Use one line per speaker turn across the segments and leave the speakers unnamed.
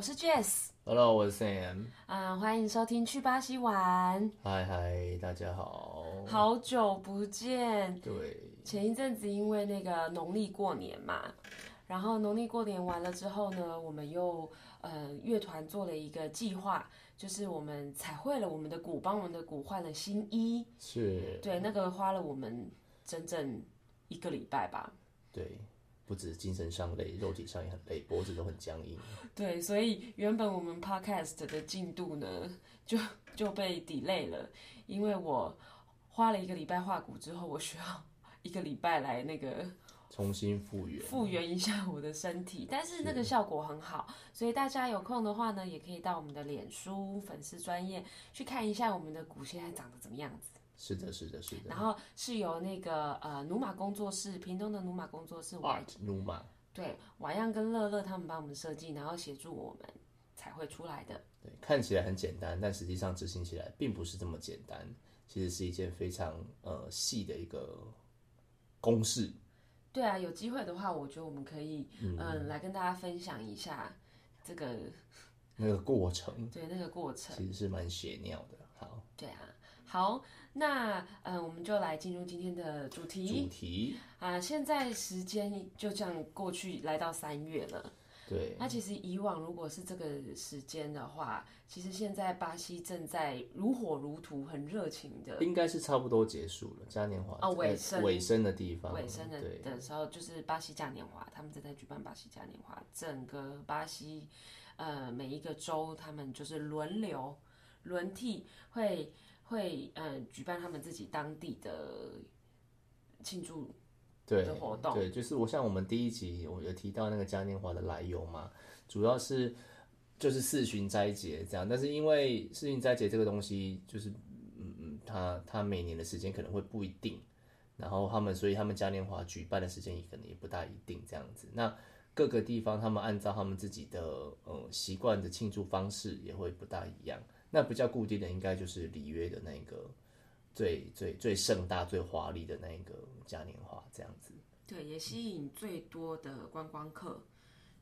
我是
Jess，Hello，我是 Sam。
嗯、欢迎收听去巴西玩，
嗨嗨，大家好。
好久不见。
对，
前一阵子因为那个农历过年嘛，然后农历过年完了之后呢，我们又呃乐团做了一个计划，就是我们彩绘了我们的鼓，帮我们的鼓换了新衣，
是，
对，那个花了我们整整一个礼拜吧。
对，不止精神上累，肉体上也很累，脖子都很僵硬。
对，所以原本我们 podcast 的进度呢，就就被 delay 了，因为我花了一个礼拜画骨之后，我需要一个礼拜来那个
重新复原。
复原一下我的身体，但是那个效果很好，所以大家有空的话呢，也可以到我们的脸书粉丝专业去看一下我们的骨现在长得怎么样子。
是的，是的，是的。
然后是由那个呃努马工作室，屏东的努马工作室瓦
Art Numa，
对瓦样跟乐乐他们帮我们设计，然后协助我们才会出来的。
对，看起来很简单，但实际上执行起来并不是这么简单。其实是一件非常呃细的一个公式。
对啊，有机会的话，我觉得我们可以嗯、来跟大家分享一下这个
那个过程
对那个过程。
其实是蛮血尿的。好，
对啊，好，那嗯、呃我们就来进入今天的主题
主题
啊。现在时间就这样过去，来到三月了。
对
那其实以往如果是这个时间的话，其实现在巴西正在如火如荼、很热情的
应该是差不多结束了。嘉年华
哦尾
呃
声
尾声的地方，
尾声的的时候，就是巴西嘉年华，他们正在举办巴西嘉年华，整个巴西呃每一个州，他们就是轮流轮替会会呃举办他们自己当地的庆祝
对
的活动
对，就是我像我们第一集我有提到那个嘉年华的来由嘛，主要是就是四旬斋节这样，但是因为四旬斋节这个东西就是嗯嗯，它它每年的时间可能会不一定，然后他们所以他们嘉年华举办的时间也可能也不大一定这样子。那各个地方他们按照他们自己的呃习惯的庆祝方式也会不大一样。那比较固定的应该就是里约的那个最最最盛大、最华丽的那个嘉年华这样子。
对，也吸引最多的观光客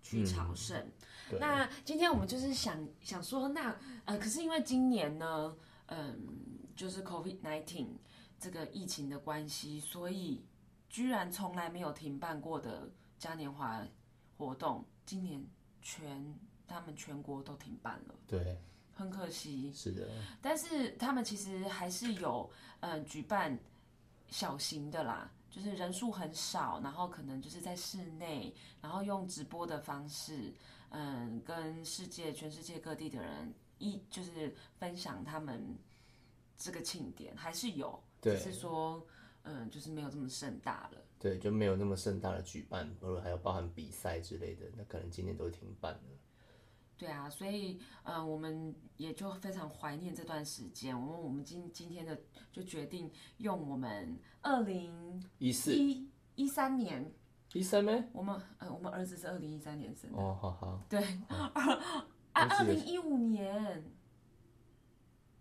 去朝圣。
嗯
那今天我们就是想想说，那呃，可是因为今年呢，嗯，就是 COVID nineteen 这个疫情的关系，所以居然从来没有停办过的嘉年华活动，今年全他们全国都停办了，
对，
很可惜。
是的，
但是他们其实还是有嗯、呃举办小型的啦，就是人数很少，然后可能就是在室内，然后用直播的方式，嗯，跟世界全世界各地的人一就是分享他们这个庆典，还是有，只是说嗯，就是没有这么盛大了。
对，就没有那么盛大的举办，或者还有包含比赛之类的，那可能今年都停办了。
对啊，所以呃，我们也就非常怀念这段时间。我们我们今今天的就决定用我们二零
一四
一一三年，
一三咩？
我们呃我们儿子是二零一三年生的，
哦，好好，
对，二啊二零一五年，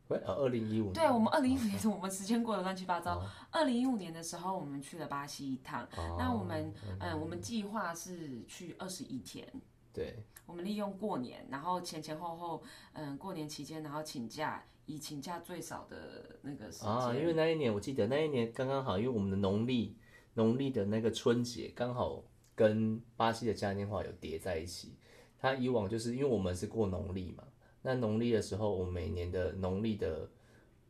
喂，啊，二零一五年，
对我们二零一五年，我们时间过得乱七八糟。二零一五年的时候，我们去了巴西一趟，
哦
那我们嗯、我们计划是去二十一天。
对，
我们利用过年，然后前前后后，嗯，过年期间，然后请假，以请假最少的那个时间。
啊，因为那一年我记得那一年刚刚好，因为我们的农历农历的那个春节刚好跟巴西的嘉年华有叠在一起。它以往就是因为我们是过农历嘛，那农历的时候，我们每年的农历的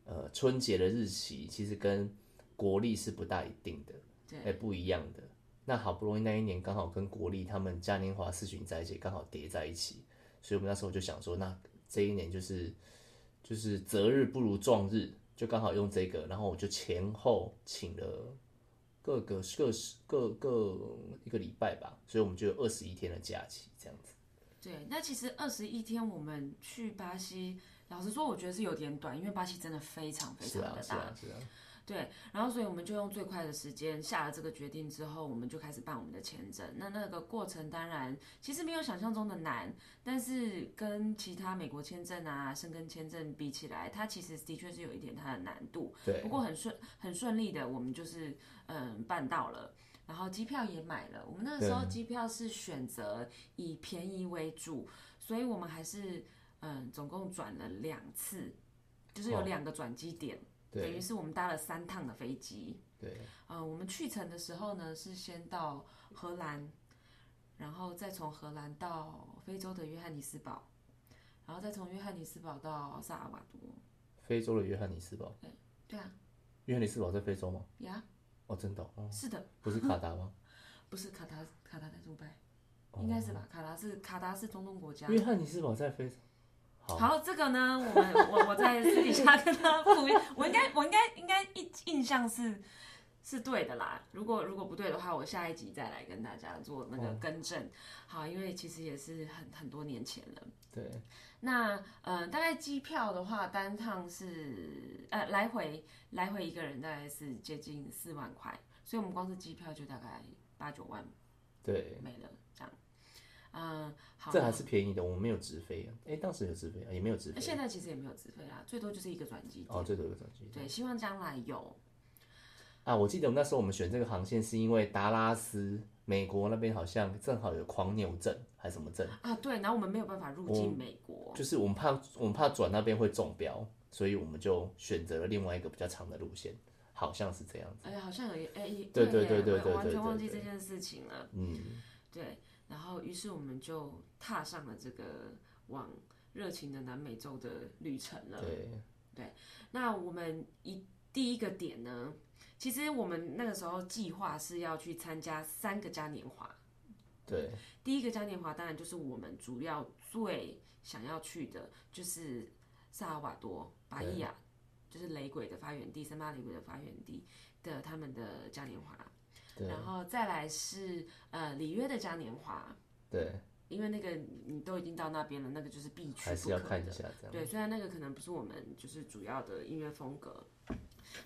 呃春节的日期其实跟国历是不大一定的，
对
哎不一样的。那好不容易那一年刚好跟国立他们嘉年华四巡在一起刚好叠在一起，所以我们那时候就想说，那这一年就是就是择日不如撞日，就刚好用这个，然后我就前后请了各个各各各一个礼拜吧，所以我们就有二十一天的假期这样子。
对，那其实二十一天我们去巴西，老实说，我觉得是有点短，因为巴西真的非常非常的大。
是啊是啊，
对，然后所以我们就用最快的时间下了这个决定之后，我们就开始办我们的签证。那那个过程当然其实没有想象中的难，但是跟其他美国签证啊、申根签证比起来，它其实的确是有一点它的难度。
对
不过很顺很顺利的，我们就是嗯办到了。然后机票也买了，我们那个时候机票是选择以便宜为主，所以我们还是嗯，总共转了两次，就是有两个转机点，等于是我们搭了三趟的飞机。
对，
呃，我们去程的时候呢，是先到荷兰，然后再从荷兰到非洲的约翰尼斯堡，然后再从约翰尼斯堡到萨尔瓦多。
非洲的约翰尼斯堡，
对啊，
约翰尼斯堡在非洲吗？
呀，
哦，真的哦，
是的，
不是卡达吗？
不是卡达，卡达在杜拜，
哦
应该是吧？卡达是卡达是中东国家。
约翰尼斯堡在非洲。好，
好，这个呢，我们我我在私底下跟他复印，我应该我应该应该印印象是是对的啦。如果如果不对的话，我下一集再来跟大家做那个更正。好，因为其实也是很很多年前了。
对，
那呃，大概机票的话，单趟是呃来回来回一个人大概是接近四万块，所以我们光是机票就大概八九万
对，
没了。嗯，好，
这还是便宜的，我们没有直飞啊。哎，当时有直飞啊，也没有直飞。
现在其实也没有直飞啊，最多就是一个转机。
哦，最多一个转机。
对，希望将来有。
啊，我记得那时候我们选这个航线是因为达拉斯，美国那边好像正好有狂牛症还是什么症，
啊，对，然后我们没有办法入境美国，
就是我们怕我们怕转那边会中标，所以我们就选择了另外一个比较长的路线，好像是这样子。
哎，好像有一哎，
对
对
对对对对
完全忘记这件事情了。
嗯，
对，然后于是我们就踏上了这个往热情的南美洲的旅程了。
对对，
那我们一第一个点呢，其实我们那个时候计划是要去参加三个嘉年华。
对，
第一个嘉年华当然就是我们主要最想要去的，就是萨尔瓦多、巴伊亚，就是雷鬼的发源地，森巴雷鬼的发源地的他们的嘉年华。
对
然后再来是呃里约的嘉年华，
对，
因为那个你都已经到那边了，那个就是必去
还是要
可。
看一下这样。
对，虽然那个可能不是我们就是主要的音乐风格。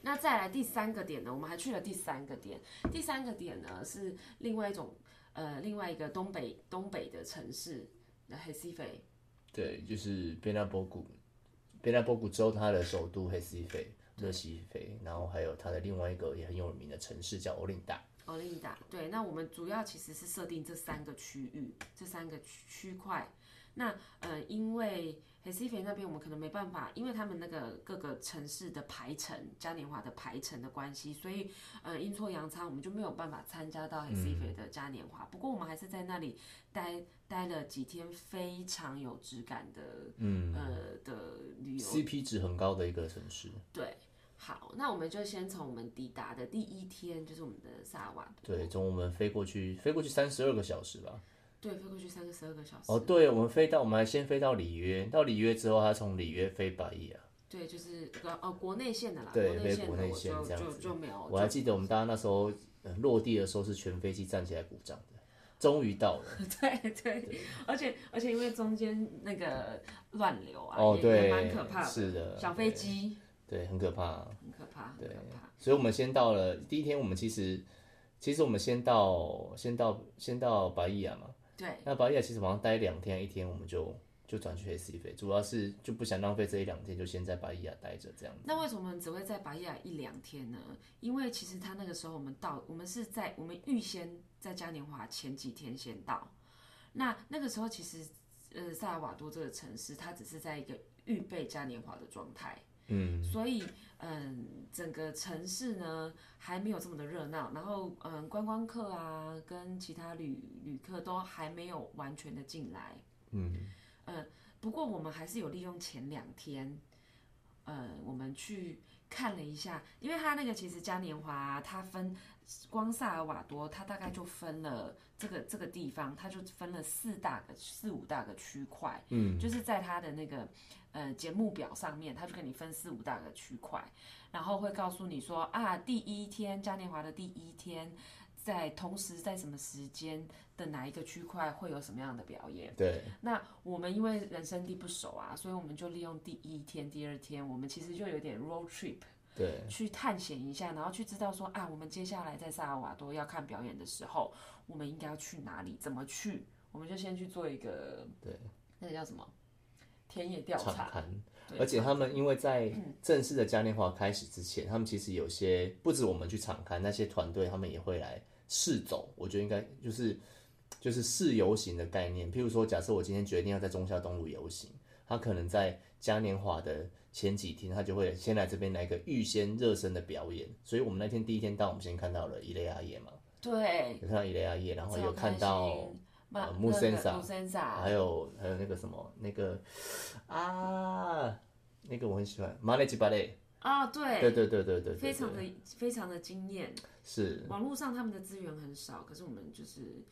那再来第三个点呢，我们还去了第三个点。第三个点呢是另外一种呃另外一个东北东北的城市那黑西菲。
对，就是贝纳波谷，贝纳波谷州它的首都黑西菲，热西菲，然后还有它的另外一个也很有名的城市叫欧林达。
对，那我们主要其实是设定这三个区域，这三个区区块。那呃，因为 h e s i f e 那边我们可能没办法，因为他们那个各个城市的排程嘉年华的排程的关系，所以呃阴错阳差我们就没有办法参加到 h e s i f e 的嘉年华。不过我们还是在那里待待了几天，非常有质感的嗯呃的旅游
CP 值很高的一个城市。
对。好，那我们就先从我们抵达的第一天，就是我们的萨尔瓦多。
对，从我们飞过去，飞过去三十二个小时吧。
对，飞过去三个十二个小时。
哦，对，我们飞到，我们还先飞到里约，到里约之后，他从里约飞巴伊啊。
对，就是呃哦国内线的啦，
对飞国内线这样子
就没有。
我还记得我们大家那时候、呃落地的时候是全飞机站起来鼓掌的，终于到了。
对对，而且而且因为中间那个乱流啊，
哦，
也
对，
也蛮可怕的。
是的，
小飞机
对，很可怕。
很可怕，很
对
可怕。
所以我们先到了第一天，我们其实其实我们先到先到先到巴伊亚嘛，
对
那巴伊亚其实好像待两天，一天我们就就转去 AC 飞，主要是就不想浪费这一两天，就先在巴伊亚待着这样子。
那为什么我们只会在巴伊亚一两天呢？因为其实他那个时候我们到，我们是在我们预先在嘉年华前几天先到。那那个时候其实呃萨尔瓦多这个城市，它只是在一个预备嘉年华的状态。
嗯，
所以嗯，整个城市呢还没有这么的热闹，然后嗯，观光客啊跟其他旅旅客都还没有完全的进来。
嗯，
不过我们还是有利用前两天，呃，我们去看了一下，因为它那个其实嘉年华、啊、它分光萨尔瓦多，它大概就分了这个这个地方，它就分了四大个四五大个区块，嗯，就是在它的那个呃节目表上面，它就给你分四五大个区块，然后会告诉你说啊，第一天嘉年华的第一天。在同时在什么时间的哪一个区块会有什么样的表演？
对，
那我们因为人生地不熟啊，所以我们就利用第一天、第二天，我们其实就有点 road trip
对，
去探险一下，然后去知道说啊，我们接下来在萨尔瓦多要看表演的时候，我们应该要去哪里，怎么去，我们就先去做一个
对，
那个叫什么？田野调查。对
而且他们因为在正式的嘉年华开始之前，他们其实有些不止我们去场刊，那些团队他们也会来试走。我觉得应该就是就是试游行的概念。譬如说，假设我今天决定要在中孝东路游行，他可能在嘉年华的前几天，他就会先来这边来个预先热身的表演。所以我们那天第一天到，我们先看到了伊雷阿叶嘛，
对，
有看到伊雷阿叶，然后有看到木森萨
木森萨，
还有还有那个什么那个啊，那个我很喜欢马雷吉巴雷，
啊，对，
对对对对对对，
非常的非常的惊艳。
是，
网络上他们的资源很少，可是我们就是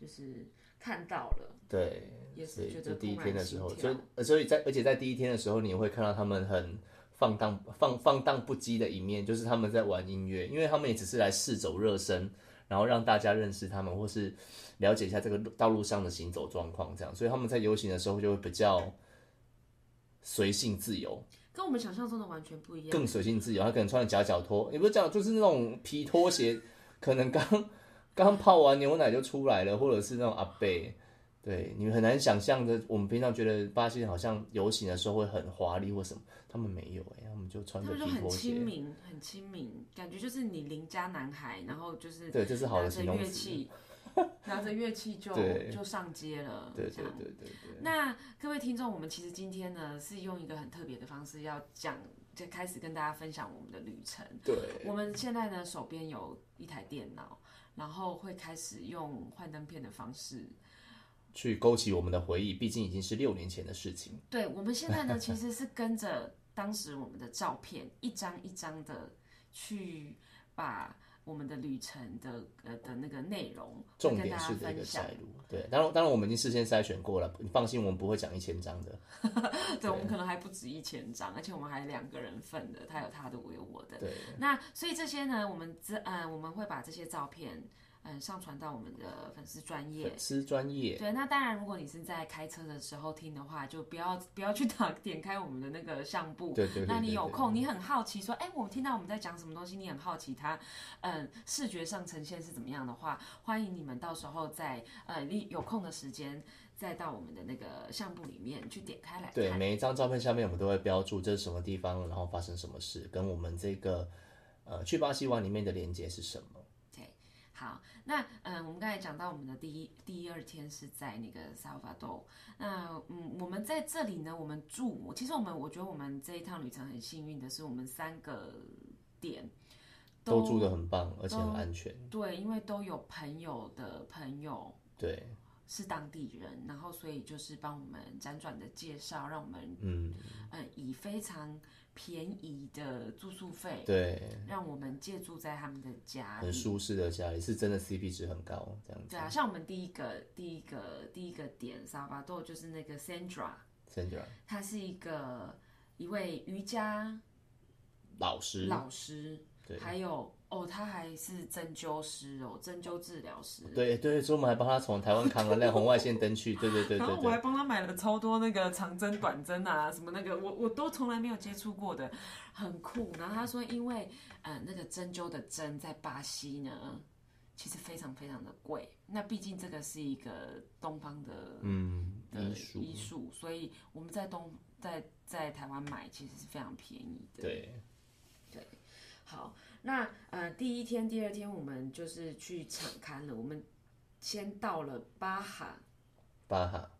就是看到了，
对，
也是觉得
就第一天的时候，所以所以在而且在第一天的时候，你会看到他们很放荡放放荡不羁的一面，就是他们在玩音乐，因为他们也只是来试走热身，然后让大家认识他们，或是了解一下这个道路上的行走状况，这样，所以他们在游行的时候就会比较随性自由，
跟我们想象中的完全不一样。
更随性自由。他可能穿着夹脚拖，也不是讲就是那种皮拖鞋，可能刚刚泡完牛奶就出来了，或者是那种阿贝。对，你们很难想象的。我们平常觉得巴西人好像游行的时候会很华丽或什么，他们没有哎、他们就穿着
他们就很
皮拖鞋。
亲民，很亲民，感觉就是你邻家男孩，然后就是
对，这是好的形容词。
拿着乐器就就上街了。
对对对对，
那各位听众，我们其实今天呢是用一个很特别的方式要讲，就开始跟大家分享我们的旅程。
对
我们现在呢手边有一台电脑，然后会开始用幻灯片的方式。
去勾起我们的回忆，毕竟已经是六年前的事情。
对，我们现在呢 其实是跟着当时我们的照片一张一张的去把我们的旅程的呃的那个内容
重点式的一个
分享
摘。录，对，当然当然我们已经事先筛选过了，你放心，我们不会讲一千张的。
对，我们可能还不止一千张，而且我们还两个人份的，他有他的，我有我的。
对，
那所以这些呢，我们这呃我们会把这些照片嗯上传到我们的粉丝专业。
粉丝专业，
对，那当然，如果你是在开车的时候听的话，就不要不要去打 点开我们的那个相簿。
对对对
那你有空，你很好奇说，哎，我听到我们在讲什么东西，你很好奇它，嗯，视觉上呈现是怎么样的话，欢迎你们到时候在呃你有空的时间，再到我们的那个相簿里面去点开来
对，
看。
每一张照片下面我们都会标注这是什么地方，然后发生什么事，跟我们这个呃去巴西玩里面的连接是什么。
对好，那嗯，我们刚才讲到我们的第一第二天是在那个萨尔瓦多，那嗯，我们在这里呢，我们住，其实我们我觉得我们这一趟旅程很幸运的是，我们三个点
都住得很棒，而且很安全。
对，因为都有朋友的朋友
对，
是当地人，然后所以就是帮我们辗转的介绍，让我们
嗯，
嗯以非常便宜的住宿费，
对，
让我们借住在他们的家里。
很舒适的家里，是真的 CP 值很高，这样子。
对啊，像我们第一个第一个第一个点沙巴豆就是那个
Sandra，Sandra
她是一个一位瑜伽
老师，
老师，
对。
还有哦，他还是针灸师哦，针灸治疗师。
对对，所以我们还帮他从台湾扛了那红外线灯去，对对对
然后 我还帮他买了超多那个长针、短针啊，什么那个我我都从来没有接触过的，很酷。然后他说，因为呃那个针灸的针在巴西呢，其实非常非常的贵。那毕竟这个是一个东方的
嗯，
的，医术，所以我们在东在在台湾买其实是非常便宜的。
对，
好，那呃第一天、第二天我们就是去场刊了，我们先到了巴哈。
巴哈，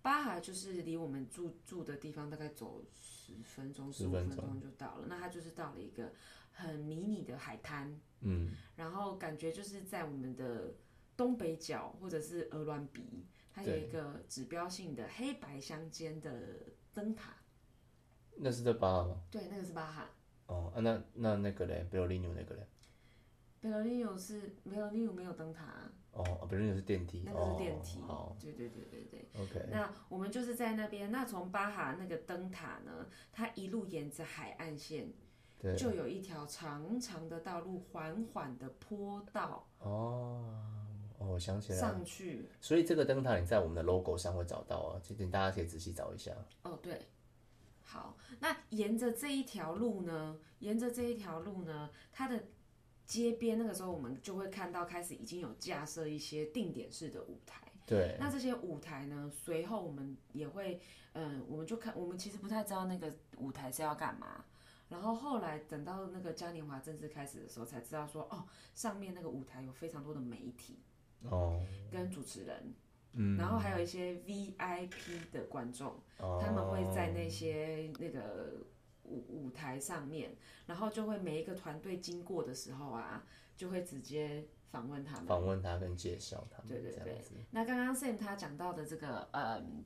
巴哈就是离我们住住的地方大概走十分钟、十五
分钟
就到了。那它就是到了一个很迷你的海滩，
嗯，
然后感觉就是在我们的东北角或者是鹅銮鼻，它有一个指标性的黑白相间的灯塔。
那是在巴哈吗？
对，那个是巴哈。
哦，啊、那那那个嘞，贝罗利纽那个嘞，
贝罗利纽是贝罗利纽没有灯塔啊，
哦，贝罗利纽是电梯，
那个是电梯。
哦、
对对对对对。
，OK，
那我们就是在那边，那从巴哈那个灯塔呢，它一路沿着海岸线，就有一条长长的道路，缓缓的坡道
哦，哦，我想起来了，
上去。
所以这个灯塔你在我们的 logo 上会找到啊，这点大家可以仔细找一下。
哦，对，好，那沿着这一条路呢，沿着这一条路呢，它的街边那个时候我们就会看到开始已经有架设一些定点式的舞台。
对，
那这些舞台呢，随后我们也会，嗯，我们就看，我们其实不太知道那个舞台是要干嘛。然后后来等到那个嘉年华正式开始的时候，才知道说，哦，上面那个舞台有非常多的媒体，
哦，
跟主持人，
嗯，
然后还有一些 VIP 的观众，
哦
他们会在那些那个舞舞台上面，然后就会每一个团队经过的时候啊，就会直接访问他们。
访问他跟介绍他们，
对对对那刚刚 Sam 他讲到的这个，嗯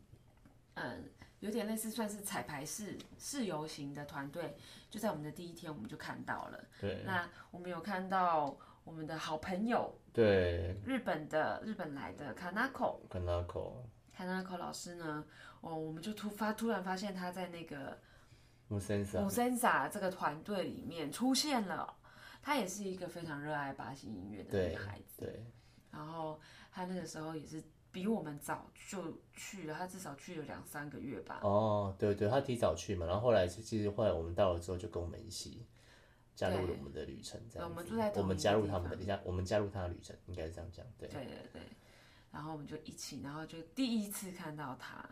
嗯，有点类似算是彩排式试游型的团队，就在我们的第一天我们就看到了。
对
那我们有看到我们的好朋友
对。
日本的日本来的 Kanako
跟那口
Kanako 老师呢，哦，我们就突发突然发现他在那个
木森萨
五 Sensa 这个团队里面出现了。他也是一个非常热爱巴西音乐的女孩子，
对。
然后他那个时候也是比我们早就去了，他至少去了两三个月吧。
哦，对对，他提早去嘛，然后后来其实后来我们到了之后就跟我们一起加入了我们的旅程，这样子
我们住在
我们加入他们的
方。
加我们加入他的旅程，应该是这样讲，对。
对对对，然后我们就一起，然后就第一次看到他，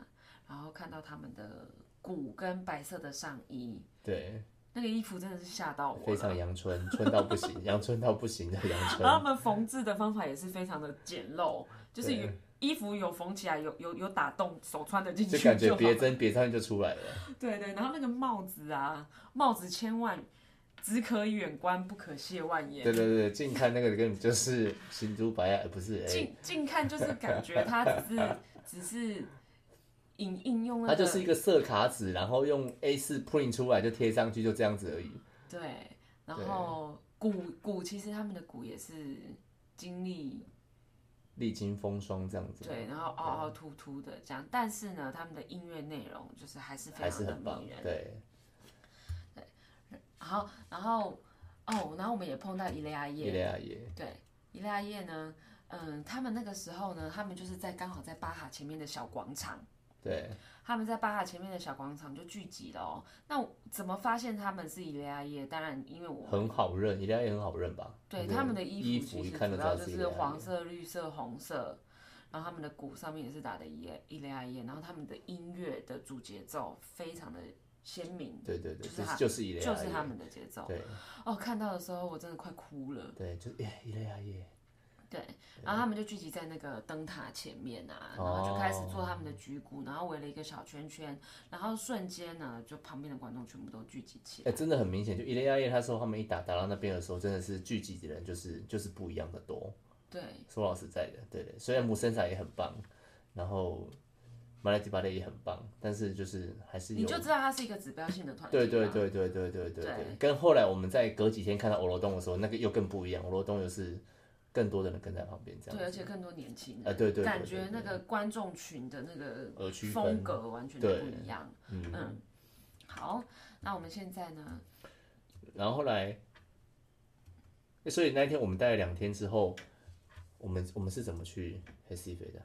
然后看到他们的鼓跟白色的上衣，
对，
那个衣服真的是吓到我
非常
了。
阳春，春到不行，阳春到不行的阳
然后他
春，
们缝制的方法也是非常的简陋，就是有。衣服有缝起来，有有有打洞，手穿的进去
就感觉
好
别针别上去就出来了，
对对，然后那个帽子啊，帽子千万只可远观，不可亵玩焉。
对对对，近看那个根本就是新珠白啊，不是，哎、
近近看就是感觉它只是 只是应应用那个，
它就是一个色卡纸，然后用 A 四 print 出来就贴上去，就这样子而已。
对，然后鼓鼓其实他们的鼓也是经历
历经风霜这样子，
对，然后凹凹凸凸的这样，但是呢，他们的音乐内容就是还是非常的
是很棒
迷人。，
对
然后然后哦，然后我们也碰到伊雷亚耶
伊，雷亚耶，
对，伊利亚耶呢，嗯，他们那个时候呢，他们就是在刚好在巴哈前面的小广场，
对，
他们在巴哈前面的小广场就聚集了哦。那怎么发现他们是伊利亚耶？当然，因为我
很好认，伊雷亚耶很好认吧？
对他们的
衣
服其实
一看就
主要就是黄色、绿色、红色，然后他们的鼓上面也是打的伊伊利亚耶，然后他们的音乐的主节奏非常的鲜明，
对对对，
就是他
就是就是伊雷亚耶，
就是他们的节奏。
对
哦，看到的时候我真的快哭了。
对，就是耶伊雷亚耶，
对，然后他们就聚集在那个灯塔前面啊，然后就开始做他们的举鼓，然后围了一个小圈圈，然后瞬间呢，就旁边的观众全部都聚集起来
哎、
来。
真的很明显，就伊雷亚耶，他说他们一打打到那边的时候，真的是聚集的人就是就是不一样的多。
对，
说老实在的，对对，虽然姆森萨也很棒，然后马来迪巴雷也很棒，但是就是还是
你就知道它是一个指标性的团体。
对对。对对对对对
对
对，跟后来我们在隔几天看到欧罗东的时候，那个又更不一样，欧罗东又是更多的人跟在旁边这样
对，而，且更多年轻人，
啊对对
感觉那个观众群的那个风，格完全都不一样。
嗯，
嗯，好，那我们现在呢？
然后后来，欸所以那一天我们待了两天之后，我们我们是怎么去黑西菲的？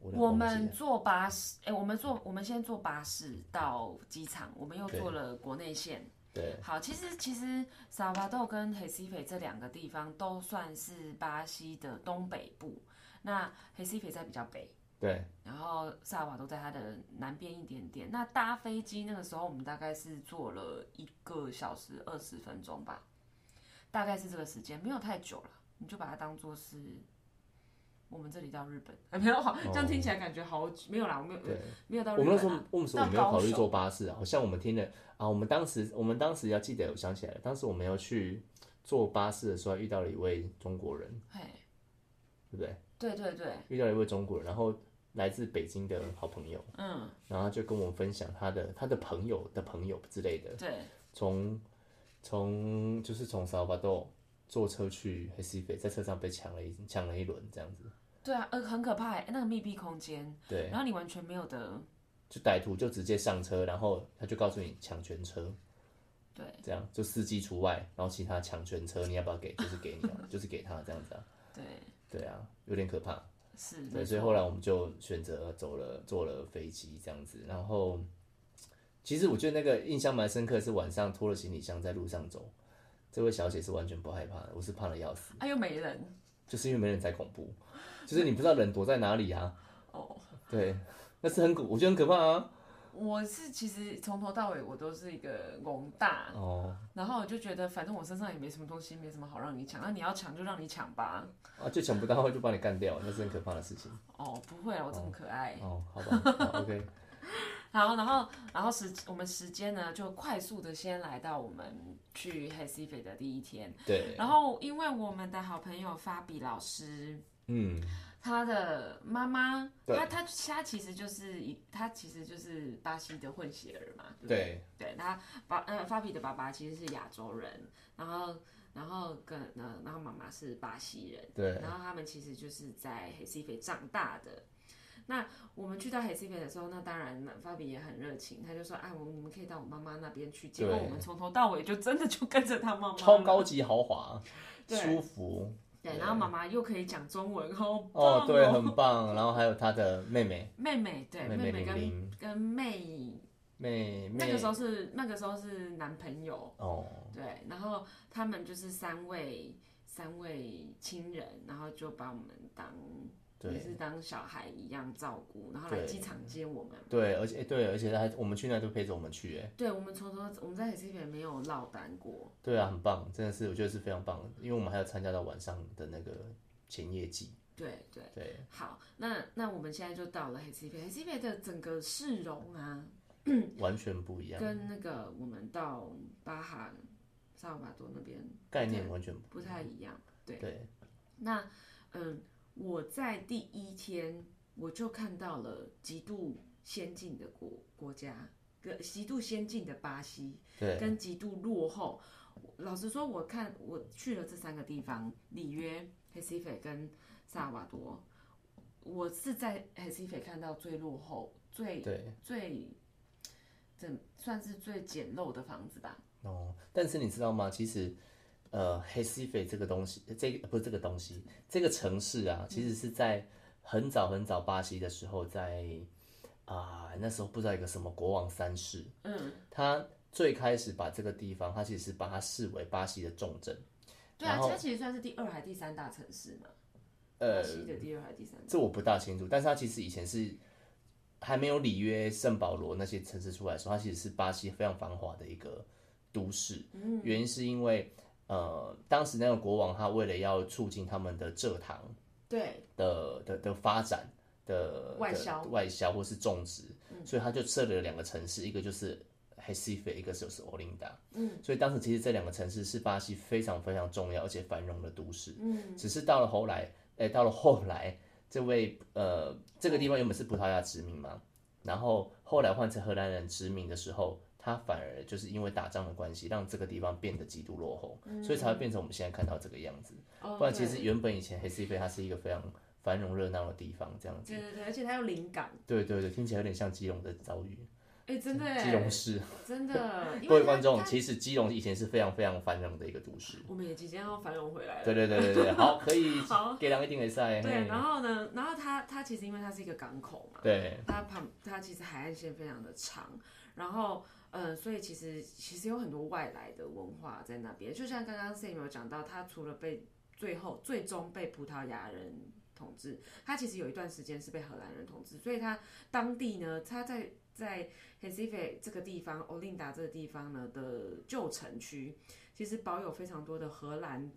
我们坐巴士，哎，我们坐，我们先坐巴士到机场，我们又坐了国内线。
对
好，其实其实萨瓦豆跟黑西菲这两个地方都算是巴西的东北部，那黑西菲在比较北，
对
然后萨瓦多在它的南边一点点。那搭飞机那个时候我们大概是坐了一个小时二十分钟吧，大概是这个时间，没有太久了，你就把它当做是。我们这里到日本，哎，没有好，这样听起来感觉好久，没有啦，我没有
对。
没有到日本
我们那时候为什么我没有考虑坐巴士啊？好像我们听的啊，我们当时我们当时要记得，我想起来了，当时我们要去坐巴士的时候，遇到了一位中国人，
嘿，
对不对？
对对对，
遇到了一位中国人，然后来自北京的好朋友，
嗯，
然后他就跟我们分享他的他的朋友的朋友之类的，
对，
从从就是从萨尔巴多坐车去黑西北，在车上被抢了一抢了一轮这样子，
对啊，呃，很可怕欸，那个密闭空间，
对，
然后你完全没有的，
就歹徒就直接上车，然后他就告诉你抢全车，
对，
这样就司机除外，然后其他抢全车，你要不要给？就是给你啊，就是给他这样子啊，
对，
对啊，有点可怕。
是，
对，所以后来我们就选择走了，坐了飞机这样子。然后，其实我觉得那个印象蛮深刻，是晚上拖了行李箱在路上走。这位小姐是完全不害怕的，我是怕的要死，
啊，又没人，
就是因为没人才恐怖，就是你不知道人躲在哪里啊。
哦，
对，那是很可，我觉得很可怕啊。
我是其实从头到尾我都是一个龙大，
哦
然后我就觉得反正我身上也没什么东西，没什么好让你抢，那你要抢就让你抢吧。
啊，就抢不到就把你干掉，那是很可怕的事情。
哦，不会啊，我这么可爱。
哦，好吧好，OK，
好，然后然后时我们时间呢就快速的先来到我们去黑西北的第一天，
对，
然后因为我们的好朋友法比老师。
嗯，
他的妈妈，他他他其实就是一，他其实就是巴西的混血儿嘛，对对？
对，
他爸呃法比的爸爸其实是亚洲人，然后然后跟呃然后妈妈是巴西人，
对，
然后他们其实就是在黑西北长大的。那我们去到海西北的时候，那当然法比也很热情，他就说：“哎，我们你们可以到我妈妈那边去。”结果我们从头到尾就真的就跟着他妈妈，
超高级豪华，
对。
舒服。
对，然后妈妈又可以讲中文，好棒
哦，对，很棒。然后还有他的妹妹，
妹妹对
妹妹
妹跟跟妹
妹妹，
那个时候是那个时候是男朋友，
哦，
对，然后他们就是三位三位亲人，然后就把我们当也
对
是当小孩一样照顾，然后来
对
机场接我们。
对，而且对，而且他我们去那都陪着我们去，哎，
对，我们从头我们在 B 没有落单过，
对啊，很棒，真的是我觉得是非常棒的，因为我们还有参加到晚上的那个前夜祭，
对对。
对，
好，那那我们现在就到了 B 的整个市容啊，
完全不一样，
跟那个我们到巴哈萨尔瓦多那边
概念完全
不太一样。对，
对，
那嗯，我在第一天我就看到了极度先进的国国家，跟极度先进的巴西，
对，
跟极度落后。老实说，我看我去了这三个地方，里约、黑西斐跟萨尔瓦多，我是在黑西斐看到最落后、最
对，
最怎算是最简陋的房子吧。
哦，但是你知道吗？其实，呃，黑西斐这个东西，这个不是这个东西，这个城市啊，其实是在很早很早巴西的时候在，啊、那时候不知道一个什么国王三世，
嗯，
他最开始把这个地方，他其实是把它视为巴西的重镇。
对啊，它其实算是第二还第三大城市嘛。
呃
巴西的第二还第三大。
这我不大清楚，但是它其实以前是还没有里约、圣保罗那些城市出来的时候，它其实是巴西非常繁华的一个都市。
嗯
原因是因为呃，当时那个国王他为了要促进他们的蔗糖
对，
的的的发展的的
外销嗯
外销或是种植，所以他就设立了两个城市，一个就是黑西斐，一个就是欧琳达。嗯，所以当时其实这两个城市是巴西非常非常重要而且繁荣的都市。嗯，只是到了后来，哎、到了后来，这位呃，这个地方原本是葡萄牙殖民嘛，然后后来换成荷兰人殖民的时候。他反而就是因为打仗的关系，让这个地方变得极度落后，所以才会变成我们现在看到这个样子。
哦
不然其实原本以前黑西菲它是一个非常繁荣热闹的地方，这样子。
对对对，而且它有灵感，
对对对，听起来有点像基隆的遭遇。
哎，真的
基
哎，
隆市，
真的，
各位观众，其实基隆以前是非常非常繁荣的一个都市。
我们也即将要繁荣回来了。
对对对对对，好，可以
好
给两个定位赛。
对，然后呢，然后它它其实因为它是一个港口嘛，
对
它旁它其实海岸线非常的长，然后呃，所以其实其实有很多外来的文化在那边。就像刚刚 Sam 有讲到，他除了被最后最终被葡萄牙人统治，他其实有一段时间是被荷兰人统治，所以他当地呢，他在在 Recife 这个地方，欧琳达这个地方呢的旧城区，其实保有非常多的荷兰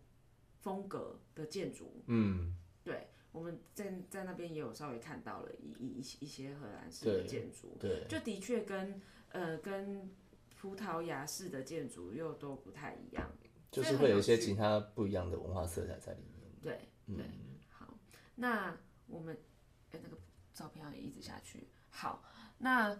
风格的建筑。
嗯，
对，我们在在那边也有稍微看到了一一一一些荷兰式的建筑，
对
就的确跟呃跟葡萄牙式的建筑又都不太一样。
就是会有一些其他不一样的文化色彩在里面。
对对，好，那我们哎那个照片要一直下去。好，那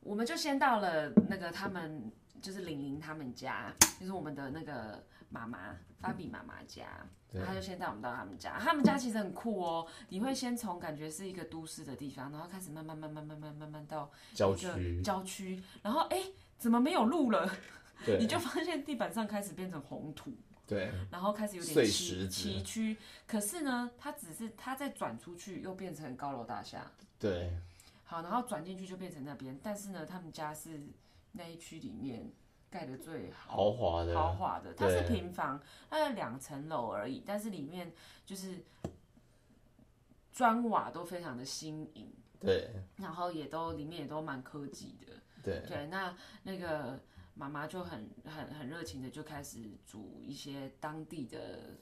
我们就先到了那个他们就是玲玲他们家，就是我们的那个妈妈芭比妈妈家。
对。
他就先带我们到他们家，他们家其实很酷哦。你会先从感觉是一个都市的地方，然后开始慢慢慢慢慢慢慢慢到
郊区，
郊区，然后哎怎么没有路了？你就发现地板上开始变成红土，
对。
然后开始有点崎崎岖。可是呢，它只是它再转出去又变成高楼大厦，
对。
好，然后转进去就变成那边。但是呢，他们家是那一区里面盖的最好。
豪华的，
豪华的，它是平房，它有两层楼而已，但是里面就是砖瓦都非常的新颖，
对
然后也都里面也都蛮科技的。
对
对，那那个妈妈就很很很热情的就开始煮一些当地的，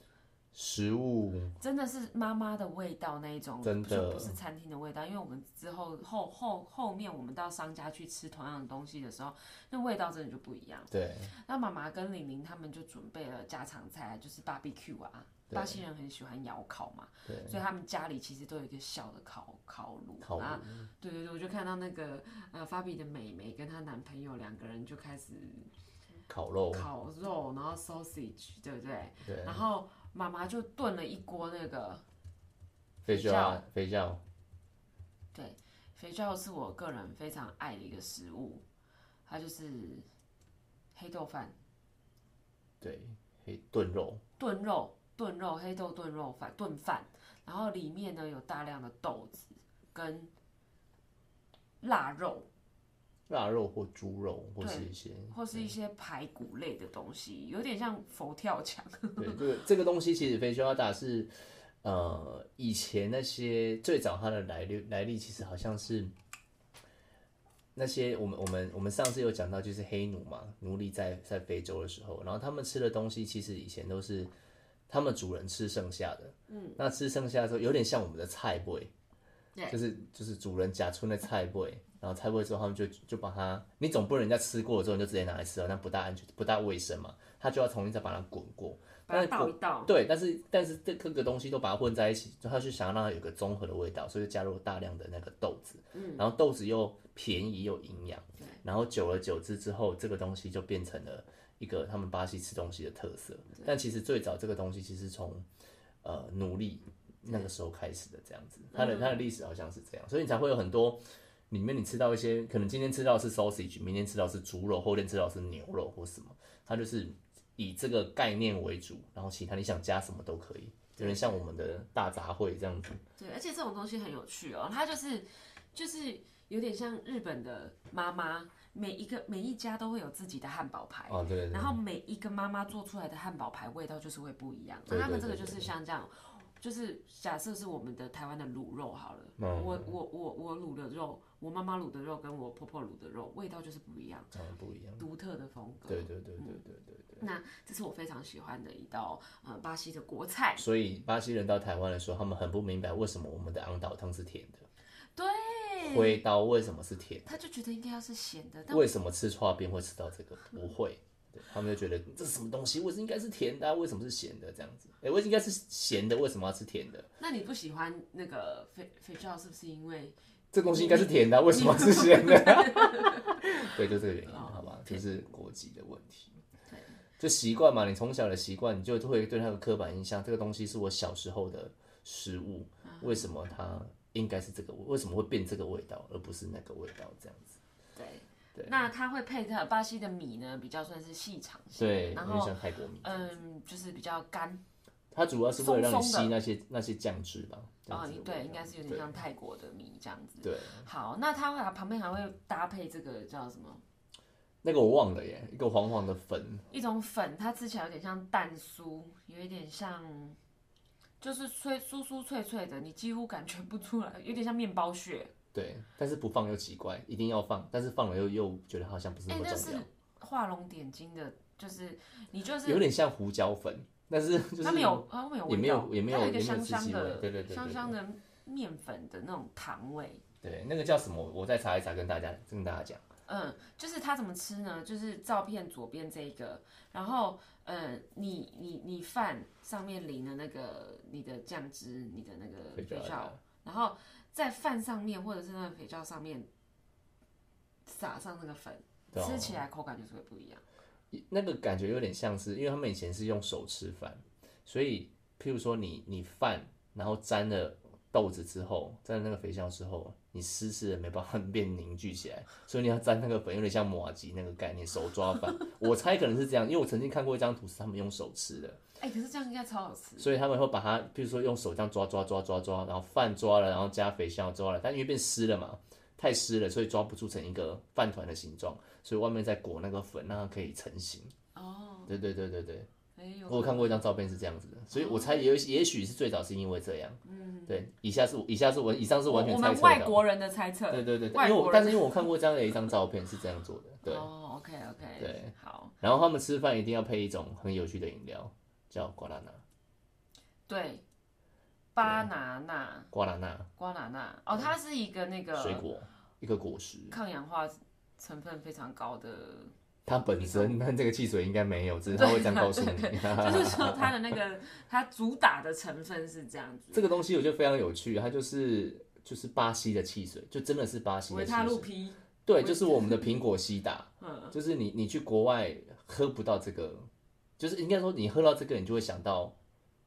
食物。
真的是妈妈的味道那一种，
真的。
就不是餐厅的味道。因为我们之后后后后面我们到商家去吃同样的东西的时候，那味道真的就不一样。
对。
那妈妈跟玲玲他们就准备了家常菜，就是 barbecue 啊，巴西人很喜欢窑烤嘛，
对。
所以他们家里其实都有一个小的烤烤炉，
烤
啊
炉
对对对，我就看到那个呃，芭比的妹妹跟她男朋友两个人就开始
烤肉，
烤肉，然后 sausage，对不对？
对。
然后妈妈就炖了一锅那个
肥皂啊肥皂，对
肥皂，是我个人非常爱的一个食物，它就是黑豆饭
对黑炖肉，
炖肉炖肉黑豆炖肉饭炖饭，然后里面呢有大量的豆子跟腊肉。
腊肉或猪肉或是一些
或是一些排骨类的东西，有点像佛跳墙。
对，这个这个东西其实肥修达是，呃，以前那些最早它的来历来历其实好像是那些我们我们我们上次有讲到，就是黑奴嘛，奴隶在在非洲的时候，然后他们吃的东西其实以前都是他们主人吃剩下的，嗯，那吃剩下的时候有点像我们的菜味，
对
就是就是主人夹出那菜味。然后菜味之后，他们就就把它，你总不能人家吃过了之后你就直接拿来吃了，那不大安全，不大卫生嘛。他就要重新再把它滚过，
把它倒一倒，
对，但是但是这各个东西都把它混在一起，就他就想要让它有个综合的味道，所以就加入了大量的那个豆子，嗯，然后豆子又便宜又营养，然后久而久之之后，这个东西就变成了一个他们巴西吃东西的特色。但其实最早这个东西其实从呃奴隶那个时候开始的这样子，它的它的历史好像是这样，所以你才会有很多。里面你吃到一些，可能今天吃到是 sausage，明天吃到是猪肉，后天吃到是牛肉或什么，它就是以这个概念为主，然后其他你想加什么都可以，有点像我们的大杂烩这样子。
对，而且这种东西很有趣哦，它就是就是有点像日本的妈妈，每一个每一家都会有自己的汉堡排，
哦，对对对，
然后每一个妈妈做出来的汉堡排味道就是会不一样。那他们这个就是像这样，就是假设是我们的台湾的卤肉好了，
嗯
我我我我卤的肉，我妈妈卤的肉跟我婆婆卤的肉味道就是不一样，
长得不一样。
独特的风格。
对对对对对对对。
那这是我非常喜欢的一道呃巴西的国菜。
所以巴西人到台湾的时候，他们很不明白为什么我们的昂岛汤是甜的，
对，
灰刀为什么是甜，
他就觉得应该要是咸的，但
为什么吃串边会吃到这个？不会。对他们就觉得这是什么东西？为什么应该是甜的啊、为什么是咸的？这样子，哎、为应该是咸的，为什么要吃甜的？
那你不喜欢那个肥肥皂是不是因为
这东西应该是甜的啊、为什么是咸的？对，就这个原因，好吧，就是国籍的问题。就习惯嘛，你从小的习惯，你就会对它有刻板印象。这个东西是我小时候的食物，为什么它应该是这个味？为什么会变这个味道，而不是那个味道？这样子。
对？
对
那它会配它巴西的米呢，比较算是细长型，
对，
然后
像泰国米。
嗯，就是比较干
它主要是为了让你吸那些那些酱汁吧。
啊，对，应该是有点像泰国的米这样子。
对。
好，那它会旁边还会搭配这个叫什么？
那个我忘了耶，一个黄黄的粉，
一种粉，它吃起来有点像蛋酥，有一点像，就是脆酥酥脆脆的，你几乎感觉不出来，有点像面包屑。
对，但是不放又奇怪，一定要放，但是放了又又觉得好像不是那么重要，
画龙点睛的，就是你就是
有点像胡椒粉，但是 就是
它没有，它没有
也没有也没有
一个香香的，
对对对对
香香的面粉的那种糖味。
对那个叫什么，我再查一查跟大家跟大家讲。
嗯，就是它怎么吃呢？就是照片左边这一个，然后嗯，你你你饭上面淋的那个你的酱汁，你的那个
肥皂，
然后在饭上面或者是那个肥皂上面撒上那个粉，吃起来口感就是会不一样。
那个感觉有点像是，因为他们以前是用手吃饭，所以譬如说你你饭，然后沾了豆子之后，沾了那个肥皂之后，你湿湿的没办法 变凝聚起来，所以你要沾那个粉，有点像马吉那个概念，手抓饭。我猜可能是这样，因为我曾经看过一张图是他们用手吃的，
哎、可是这样应该超好吃。
所以他们会把它，比如说用手这样抓抓抓抓抓，然后饭抓了，然后加肥香抓了，但因为变湿了嘛，太湿了，所以抓不出成一个饭团的形状，所以外面再裹那个粉，让它可以成型。
哦，
对对对对对，我有看过一张照片是这样子的，所以我猜也也许是最早是因为这样。嗯，对，以下是以下是我以上是完全
我们
猜测的。
外国人的猜测。
对对对，因为我但是因为我看过这样的一张照片是这样做的，对。
哦，OK OK，
对，
好，
然后他们吃饭一定要配一种很有趣的饮料，叫瓜拉纳。
对，巴拿纳、
瓜拉纳。
瓜拿纳，哦，它是一个那个
水果，一个果实，
抗氧化成分非常高的，
它本身但这个汽水应该没有，只是它会这样告诉你。
就是说它的那个它主打的成分是这样子，
这个东西我觉得非常有趣，它就是就是巴西的汽水，就真的是巴西的汽
维他露
水。
P，
对，就是我们的苹果西打，
嗯，
就是你你去国外喝不到这个，就是应该说你喝到这个，你就会想到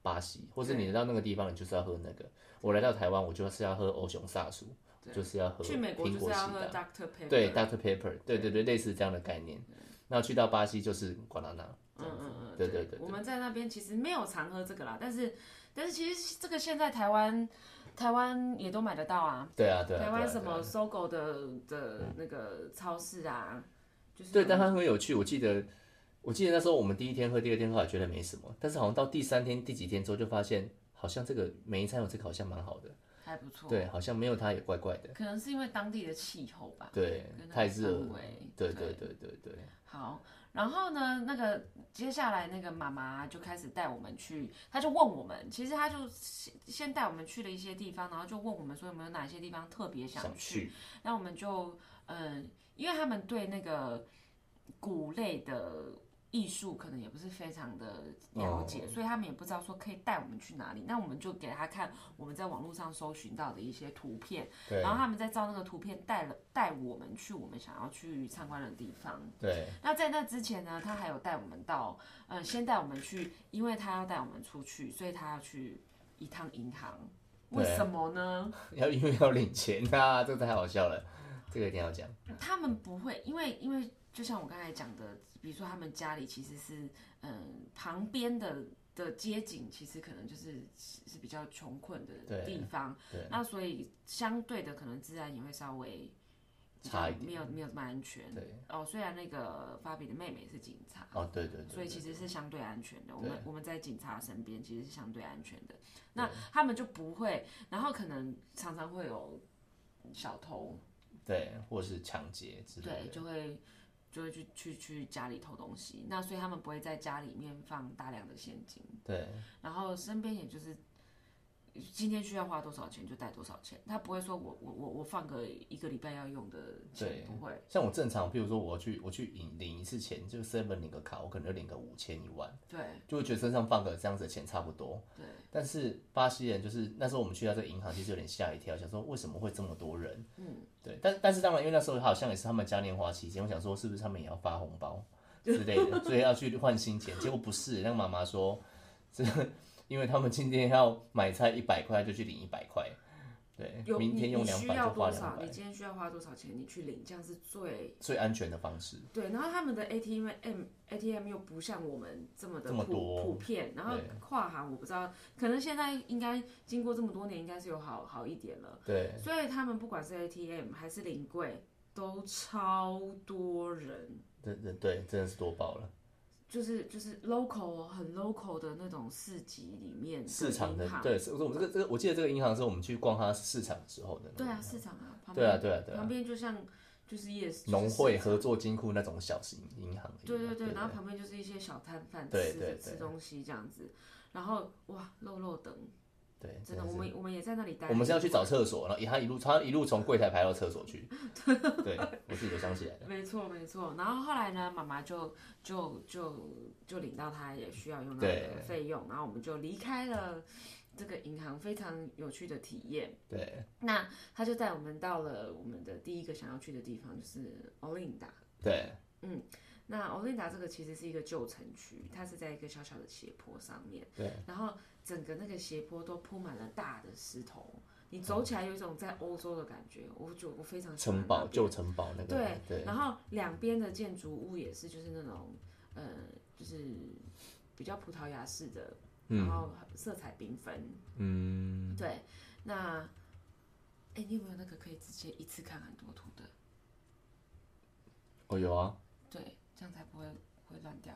巴西，或是你来到那个地方，你就是要喝那个。我来到台湾，我就是要喝欧熊萨苏，就是要喝
去美国
苹果西
就是要喝
打。
Dr. Pepper，
对 Doctor Pepper，对对对，类似这样的概念。那去到巴西就是瓜拉纳，
嗯嗯嗯，
对对对
我们在那边其实没有常喝这个啦，但是但是其实这个现在台湾台湾也都买得到啊，
对啊对啊。
台湾什么搜狗的的那个超市啊，就是
对，但它很有趣。我记得，我记得那时候我们第一天喝，第二天喝还觉得没什么，但是好像到第三天、第几天之后，就发现好像这个每一餐有这个好像蛮好的。
还不错，
对，好像没有它也怪怪的。
可能是因为当地的气候吧，
对太热对对对对对。
好，然后呢，那个接下来那个妈妈就开始带我们去，她就问我们，其实她就先先带我们去了一些地方，然后就问我们说有没有哪些地方特别想
想
去。那我们就嗯，因为他们对那个谷类的艺术可能也不是非常的了解，所以他们也不知道说可以带我们去哪里。那我们就给他看我们在网络上搜寻到的一些图片，
对
然后他们再照那个图片带了带我们去我们想要去参观的地方。
对
那在那之前呢，他还有带我们到，嗯、先带我们去，因为他要带我们出去，所以他要去一趟银行。为什么呢？
要因为要领钱啊，这个太好笑了，这个一定要讲。
他们不会，因为因为就像我刚才讲的，比如说他们家里其实是，嗯，旁边的的街景其实可能就是是是比较穷困的地方，
对
那所以相对的可能治安也会稍微
差一点
没有没有这么安全。
对，
哦，虽然那个发比的妹妹是警察，
哦，对对对，
所以其实是相对安全的。我们我们在警察身边其实是相对安全的。那他们就不会，然后可能常常会有小偷，
对，或是抢劫之类
对，就会就会去去去家里偷东西。那所以他们不会在家里面放大量的现金，
对
然后身边也就是。今天需要花多少钱就带多少钱，他不会说我我我我放个一个礼拜要用的钱，不会。
像我正常，譬如说我去我去领领一次钱，就 seven 领个卡，我可能就领个五千一万，
对
就会觉得身上放个这样子的钱差不多。
对，
但是巴西人就是那时候我们去到这个银行，其实有点吓一跳，想说为什么会这么多人？嗯，对，但但是当然，因为那时候好像也是他们嘉年华期间，我想说是不是他们也要发红包之类的，所以要去换新钱。结果不是，那个妈妈说，这 因为他们今天要买菜一百块，就去领一百块，对，
有
明天用两百就花
要多少？
两百，
你今天需要花多少钱？你去领，这样是最
最安全的方式。
对。然后他们的 ATM ATM 又不像我们这么的普
这么多
普遍，然后跨行我不知道，可能现在应该经过这么多年，应该是有好好一点了。
对，
所以他们不管是 ATM 还是临柜，都超多人。
对对对，真的是多爆了。
就是就是 local 哦很 local 的那种市集里面
市场的对，是我们这个这个，我记得这个银行是我们去逛它市场的时候的
对啊市场啊，旁
对啊
边
对啊对啊。
旁边就像就是夜市
农会合作金库那种小型银行。
对对对，然后旁边就是一些小摊贩吃吃东西这样子，然后哇肉肉等，
对，
真的，我们我们也在那里待。
我们是要去找厕所，然后他一路他一路从柜台排到厕所去。对，我自己都想起来了。
没错没错，然后后来呢，妈妈就就就就领到他也需要用到
对
的费用，然后我们就离开了这个银行，非常有趣的体验。
对
那他就带我们到了我们的第一个想要去的地方，就是 Olinda。
对
那 Olinda 这个其实是一个旧城区，它是在一个小小的斜坡上面，
对。
然后整个那个斜坡都铺满了大的石头，你走起来有一种在欧洲的感觉，我就我非常喜欢
城堡旧城堡那。个
对
对。
然后两边的建筑物也是就是那种呃，就是比较葡萄牙式的，然后色彩缤纷。
嗯，
对，那哎，你有没有那个可以直接一次看很多图的？
哦有啊，
对，这样才不会会乱掉。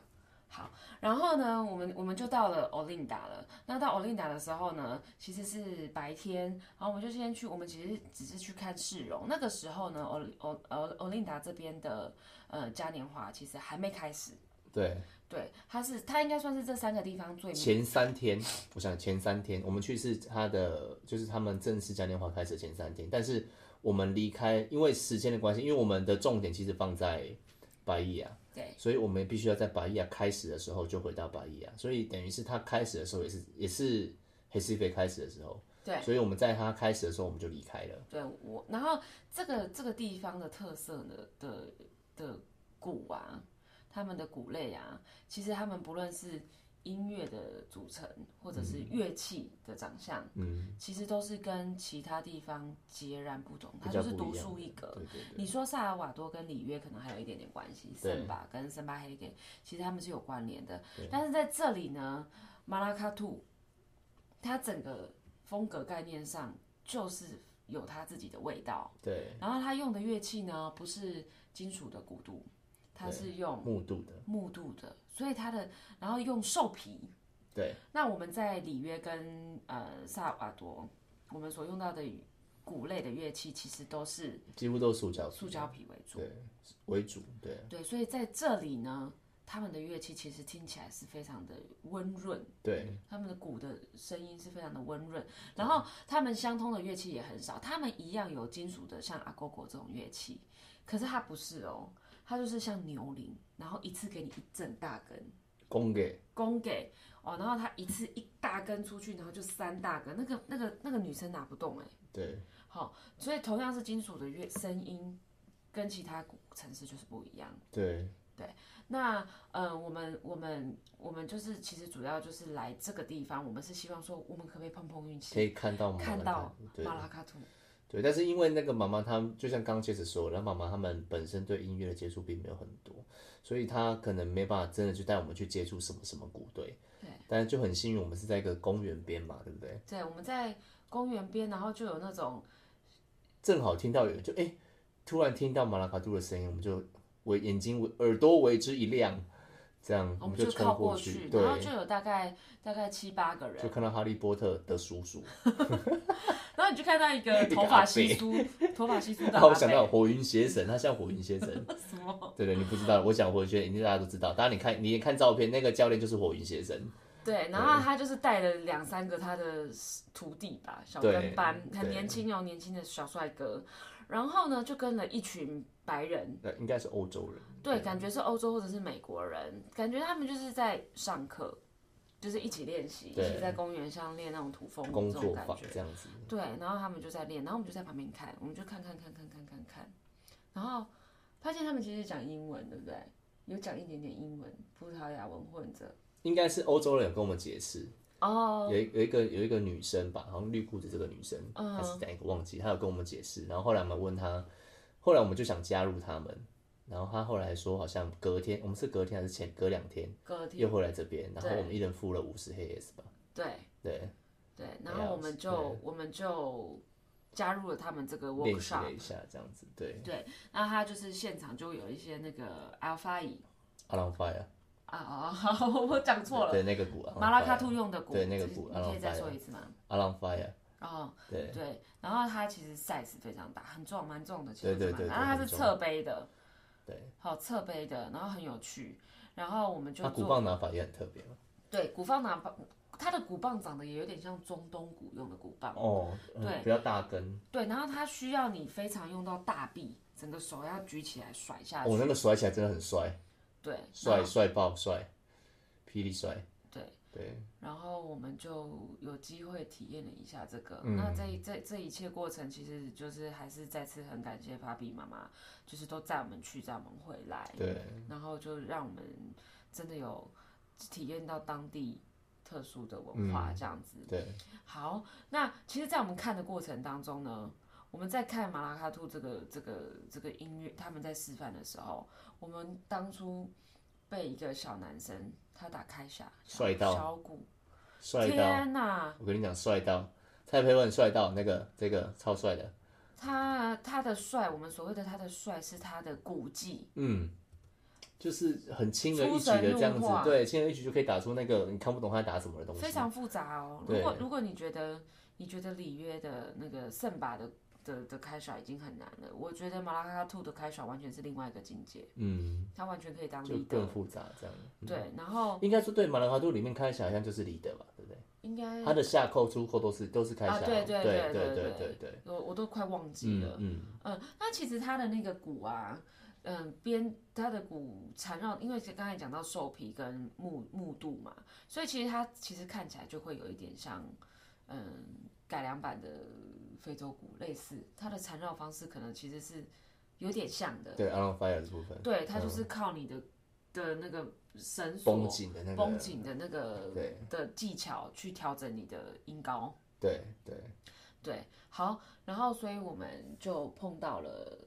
好，然后呢，我们我们就到了 Olinda 了。那到 Olinda 的时候呢，其实是白天，然后我们就先去，我们其实只是去看市容。那个时候呢，O O O Olinda 这边的呃嘉年华其实还没开始。
对，
对，它是它应该算是这三个地方最
前三天，我想前三天我们去是它的，就是他们正式嘉年华开始的前三天，但是我们离开，因为时间的关系，因为我们的重点其实放在巴伊亚，
对，
所以我们必须要在白伊亚开始的时候就回到白伊亚，所以等于是他开始的时候也是也是黑西菲开始的时候，
对，
所以我们在他开始的时候我们就离开了，
对我，然后这个这个地方的特色呢的的鼓啊，他们的鼓类啊，其实他们不论是音乐的组成，或者是乐器的长相，
嗯，
其实都是跟其他地方截然不同，它就是独树一格。
对对对，
你说萨尔瓦多跟里约可能还有一点点关系，
对
森巴跟森巴黑给，其实他们是有关联的。但是在这里呢，马拉卡兔，它整个风格概念上就是有它自己的味道。
对
然后它用的乐器呢，不是金属的鼓度，它是用
木度的，
木度的，所以它的然后用兽皮。
对。
那我们在里约跟呃萨尔瓦多，我们所用到的鼓类的乐器，其实都是
几乎都是塑胶
塑胶皮为主。
对为主，对。
对，所以在这里呢，他们的乐器其实听起来是非常的温润，
对。
他们的鼓的声音是非常的温润，然后他们相通的乐器也很少，他们一样有金属的，像阿狗狗这种乐器，可是它不是哦，它就是像牛铃，然后一次给你一整大根，
供给。
供给哦，然后它一次一大根出去，然后就三大根，那个那个那个女生拿不动哎，
对。
好、所以同样是金属的乐声音，跟其他鼓城市就是不一样。
对。
对那呃，我们我们我们就是其实主要就是来这个地方，我们是希望说，我们可不可以碰碰运气可，
以看到
看到马拉卡图？
对，但是因为那个妈妈她们就像刚刚接着说，然后妈妈他们本身对音乐的接触并没有很多，所以她可能没办法真的去带我们去接触什么什么鼓队。
对，
但是就很幸运，我们是在一个公园边嘛，对不对？
对，我们在公园边，然后就有那种
正好听到有人就哎、突然听到马拉卡杜的声音，我们就为眼睛为耳朵为之一亮，这样
我们
们就冲
靠过
去，
然后，就有大概大概七八个人
就，看到哈利波特的叔叔，
然后你就看到一个
个
头发稀疏、头发稀疏的
然后我，想到火云邪神，他像火云邪神，
什么？
对对，你不知道，我想火云邪神，一定大家都知道。当然你看，你也看照片，那个教练就是火云邪神，
对，然后他就是带了两三个他的徒弟吧，小跟班，很年轻哦，年轻的小帅哥。然后呢，就跟了一群白人，
呃，应该是欧洲人，
对，感觉是欧洲或者是美国人，感觉他们就是在上课，就是一起练习，一
对
起在公园上练那种土风舞
工作
这种感觉。
坊这样子。
对，然后他们就在练，然后我们就在旁边看，我们就看看看看看看看，然后发现他们其实讲英文，对不对？有讲一点点英文，葡萄牙文混着。
应该是欧洲人有跟我们解释，
哦，
有一有一个有一个女生吧，好像绿裤子这个女生，
嗯
还是哪一个忘记，她有跟我们解释。然后后来我们问她，后来我们就想加入他们，然后他后来说好像隔天，我们是隔天还是前隔两天
隔天
又回来这边，然后我们一人付了五十黑 S 吧，
对。
对，
对，然后我们就我们就加入了他们这个 workshop
了。一下这样子，对。
对，那他就是现场就有一些那个 alpha 椅
，Alan Fire，
啊啊，好，我讲错了，
对那个鼓，
马拉卡兔用的鼓，
对那个鼓
你可以再说一次吗
？Alan Fire，
哦，
对。
对，然后它其实 size 非常大，很重，蛮重的，其实
对
然后它是侧背的，
对，
好侧背的，然后很有趣，然后我们就
他鼓棒拿法也很特别嘛，
对鼓棒拿它的鼓棒长得也有点像中东鼓用的鼓棒，
哦，嗯
对。
比较大根，
对，然后它需要你非常用到大臂，整个手要举起来甩下去，
我，那个甩起来真的很帅，
对，
帅帅爆帅，霹雳帅，
对。然后我们就有机会体验了一下这个。
嗯
那这一这这一切过程，其实就是还是再次很感谢芭比妈妈，就是都载我们去，载我们回来，
对，
然后就让我们真的有体验到当地特殊的文化这样子。
对，
好，那其实，在我们看的过程当中呢，我们在看马拉卡兔这个这个这个音乐，他们在示范的时候，我们当初被一个小男生他打开下
帅到
小骨，
帅到，
天哪！
我跟你讲，帅到，蔡培文帅到，那个这个超帅的，
他他的帅，我们所谓的他的帅是他的古技，
嗯，就是很轻而易举的这样子
入化，
对，轻而易举就可以打出那个你看不懂他打什么的东西。
非常复杂哦。如
对
果如果你觉得你觉得里约的那个圣把的的的开耍已经很难了。我觉得马拉卡卡兔的开耍完全是另外一个境界
嗯
它完全可以当离
德复杂这样。
对然后
应该说对马拉卡兔里面开起来好像就是离德吧对不对
应该？
它的下扣出扣都是都是开甩
对对对
对对
对我我都快忘记了
嗯。
嗯那其实它的那个骨啊嗯边它的骨缠绕因为刚才讲到兽皮跟木木度嘛所以其实它其实看起来就会有一点像嗯改良版的非洲鼓类似，它的缠绕方式可能其实是有点像的。
对 on fire 的部分，
对，它就是靠你的的那个绳索
绷紧的那个，
绷紧的那个
对
的技巧去调整你的音高。
对对，
对，好，然后所以我们就碰到了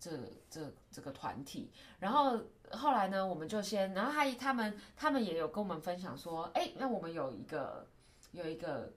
这这这个团体，然后后来呢，我们就先，然后还他们他们也有跟我们分享说，哎，那我们有一个有一个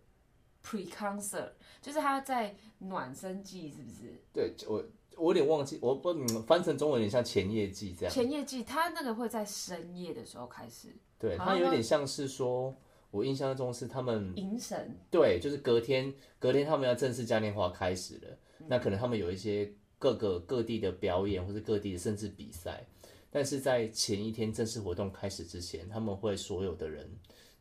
pre concert，就是他在暖身季，是不是？
对我我有点忘记，我不嗯翻成中文有点像前夜季这样，
前夜季，他那个会在深夜的时候开始。
对，
好
它有点像是说，我印象中是他们
迎神，
对，就是隔天隔天他们要正式嘉年华开始了，那可能他们有一些各个各地的表演，或是各地的甚至比赛，但是在前一天正式活动开始之前，他们会所有的人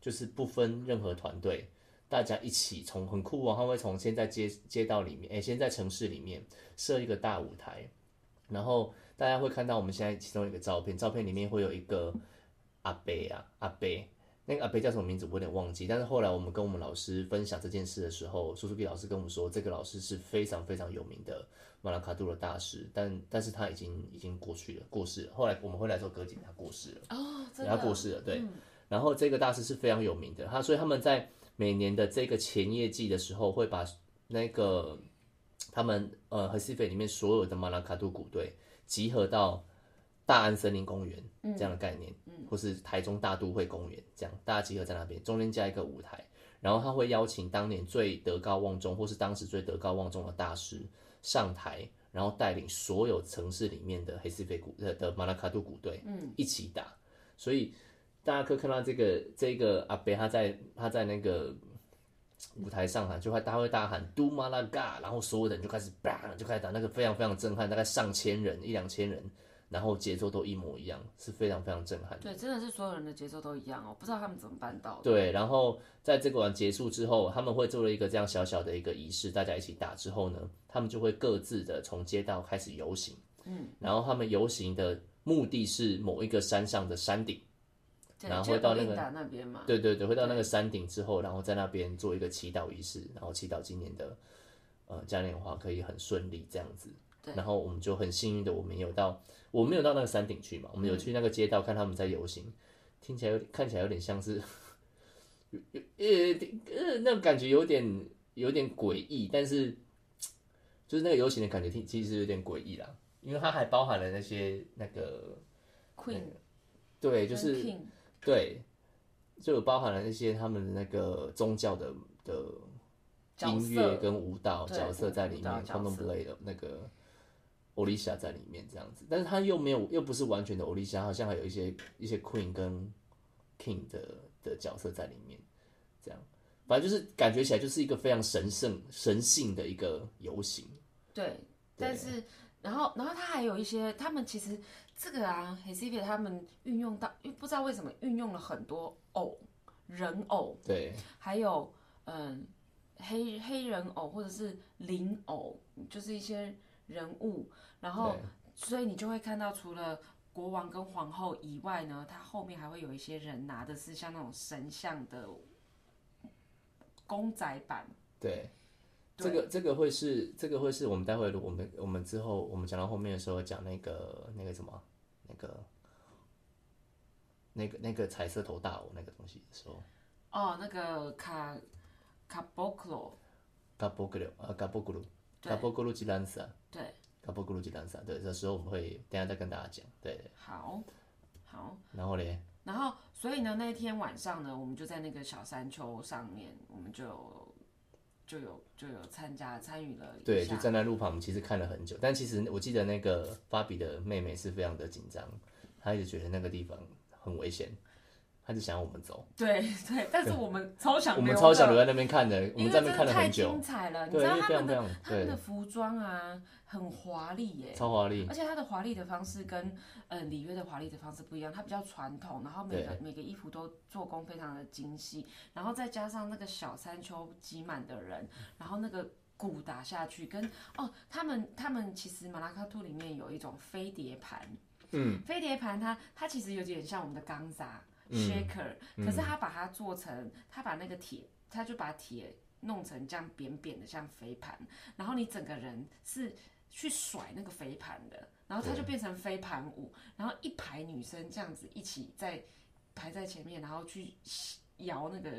就是不分任何团队，大家一起从很酷哦，他们会从先在街街道里面，哎，先在城市里面设一个大舞台，然后大家会看到我们现在其中一个照片，照片里面会有一个阿贝啊，阿贝。那个阿贝叫什么名字我有点忘记，但是后来我们跟我们老师分享这件事的时候，苏苏比老师跟我们说，这个老师是非常非常有名的马拉卡杜的大师，但但是他已经已经过去了，过世了。后来我们回来之后，隔几年他过世了，
哦，真
他
的
过世了，对。然后这个大师是非常有名的，他所以他们在每年的这个前夜季的时候，会把那个他们呃和西斐里面所有的马拉卡杜鼓队集合到大安森林公园这样的概念，或是台中大都会公园这样，大家集合在那边，中间加一个舞台，然后他会邀请当年最德高望重或是当时最德高望重的大师上台，然后带领所有城市里面的黑斯菲鼓的的马拉卡杜鼓队，嗯，一起打，所以。大家可以看到这个这个阿北他在他在那个舞台上哈，就会他会大喊“杜马拉嘎”，然后所有人就开始 bang 就开始打，那个非常非常震撼，大概上千人一两千人，然后节奏都一模一样，是非常非常震撼。
对，真的是所有人的节奏都一样哦，不知道他们怎么办到的。
对，然后在这个晚结束之后，他们会做了一个这样小小的一个仪式，大家一起打之后呢，他们就会各自的从街道开始游行，嗯，然后他们游行的目的是某一个山上的山顶。
对，
然后会到那个。对对对，会到那个山顶之后，然后在那边做一个祈祷仪式，然后祈祷今年的呃嘉年华可以很顺利这样子。
对
然后我们就很幸运的，我们有到，我们没有到那个山顶去嘛，我们有去那个街道看他们在游行，听起来有点看起来有点像是，有有呃呃那种感觉有点有点诡异，但是就是那个游行的感觉听其实有点诡异啦，因为它还包含了那些那个
Queen
对，就是对，就有包含了那些他们的那个宗教的的音乐跟舞蹈角色在里面
角色
c o m m o n Play 的那个欧丽莎在里面这样子，但是他又没有又不是完全的欧丽莎，好像还有一些一些 Queen 跟 King 的的角色在里面，这样，反正就是感觉起来就是一个非常神圣神性的一个游行，
对，但是然后然后他还有一些，他们其实这个啊 h e s i v i 他们运用到，不知道为什么运用了很多偶人偶，
对
还有嗯黑黑人偶或者是灵偶，就是一些人物，然后所以你就会看到除了。国王跟皇后以外呢，他后面还会有一些人拿的是像那种神像的公仔版，
对。
对
这个这个会是这个会是我们待会我们我们之后我们讲到后面的时候讲那个那个什么那个那个那个彩色头大偶那个东西的时候，
哦，那个卡卡波克罗，
卡波格鲁啊卡波格鲁
对。
嘎波格鲁吉兰萨
对，
卡波格鲁吉兰萨，对，这时候我们会等下再跟大家讲，对，
好，好，
然后嘞，
然后所以呢，那一天晚上呢，我们就在那个小山丘上面，我们就有就有就有参加参与了
对，就站在路旁，其实看了很久，但其实我记得那个芭比的妹妹是非常的紧张，她一直觉得那个地方很危险，他就想要我们走。
对对，但是我们超想
我们超想留在那边看的，我们在那边看
真的太
了很久
精，彩了。你，知道他们他们的，服装啊，很华丽耶。
超华丽，
而且它的华丽的方式跟呃里约的华丽的方式不一样，它比较传统，然后每个每个衣服都做工非常的精细，然后再加上那个小山丘挤满的人，然后那个鼓打下去，跟哦，他们他们其实马拉卡兔里面有一种飞碟盘，嗯，飞碟盘它它其实有点像我们的钢扎 shaker，、可是他把它做成，他把那个铁，他就把铁弄成这样扁扁的像飞盘，然后你整个人是去甩那个飞盘的，然后它就变成飞盘舞，然后一排女生这样子一起在排在前面，然后去摇那个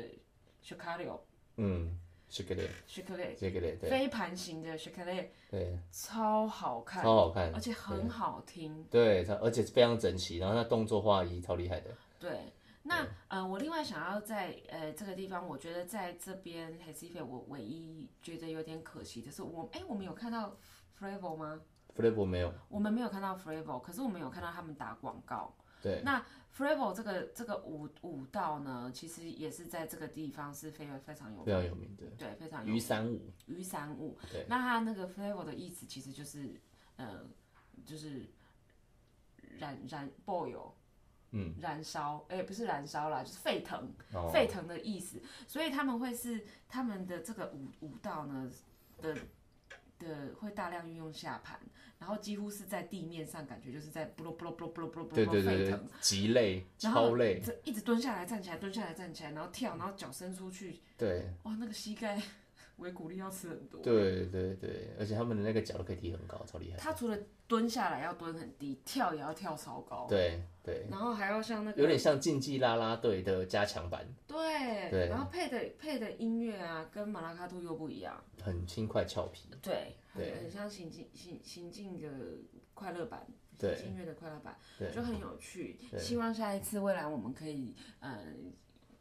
s h a k a r o
嗯 s h a k e it
s h a k a r i
这个嘞，对。
飞盘型的 s h a k a r i
对，
超好看，
超好看
而，且很好听。
对，它而且非常整齐，然后它动作画也超厉害的，
对，那呃，我另外想要在呃这个地方，我觉得在这边黑 c 费，我唯一觉得有点可惜的是我，哎，我们有看到 Frevo 吗
？f l a v o 没有，
我们没有看到 Frevo，可是我们有看到他们打广告。
对，
那 Frevo 这个这个舞舞蹈呢，其实也是在这个地方是非常非常有
非常有名的
对非常有
雨伞舞，
雨伞舞。
对
那它那个 Frevo 的意思其实就是呃就是燃燃 boil。嗯，燃烧，哎、不是燃烧啦，就是沸腾，
哦。
沸腾的意思。所以他们会是他们的这个舞舞蹈呢的的会大量运用下盘，然后几乎是在地面上，感觉就是在不咯不咯不咯不咯不咯不
对
咯
对对对
沸腾，，
极累，超累，
这一直蹲下来站起来，蹲下来站起来，然后跳，然后脚伸出去，
对。
哇，那个膝盖维骨力要吃很多。
对对对，而且他们的那个脚都可以提很高，超厉害，
他除了蹲下来要蹲很低，跳也要跳超高，
对对，
然后还要像那个
有点像竞技啦啦队的加强版，
对，
对。
然后配的配的音乐啊，跟马拉卡兔又不一样，
很轻快俏皮，
对，
对。
很很像行进行行进的快乐版，
对。
行进乐的快乐版，就很有趣。希望下一次未来我们可以呃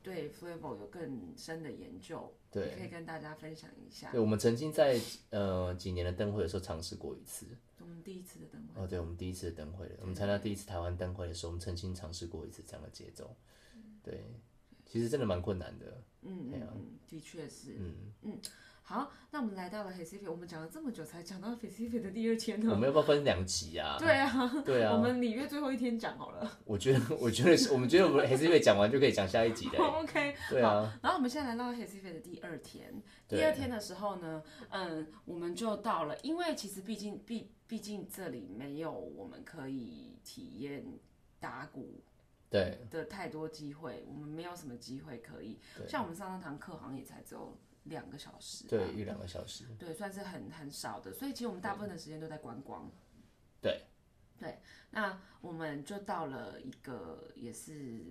对 Flavor 有更深的研究，
对
也可以跟大家分享一下。
对，我们曾经在呃几年的灯会的时候尝试过一次。
我们第一次的灯会，
哦，对，我们第一次的灯会，我们参加第一次台湾灯会的时候，我们曾经尝试过一次这样的节奏。对，其实真的蛮困难的。
嗯
对啊
嗯嗯，的确是。
嗯嗯，
好，那我们来到了 h e c i f 我们讲了这么久才讲到 h e c i f 的第二天呢。
我们要不要分两集啊？
对啊，
对啊，
我们里约最后一天讲好了。
我觉得，我觉得是，我们觉得我们还是因为讲完就可以讲下一集的。
OK，
对啊，
然后我们现在来到 h e c i f 的第二天，第二天的时候呢，嗯，我们就到了，因为其实毕竟毕毕竟这里没有我们可以体验打鼓
对
的太多机会，我们没有什么机会可以。像我们上那堂课好像也才只有两个小时，
对，一两个小时。
对，算是很很少的，所以其实我们大部分的时间都在观光。
对。
对，那我们就到了一个也是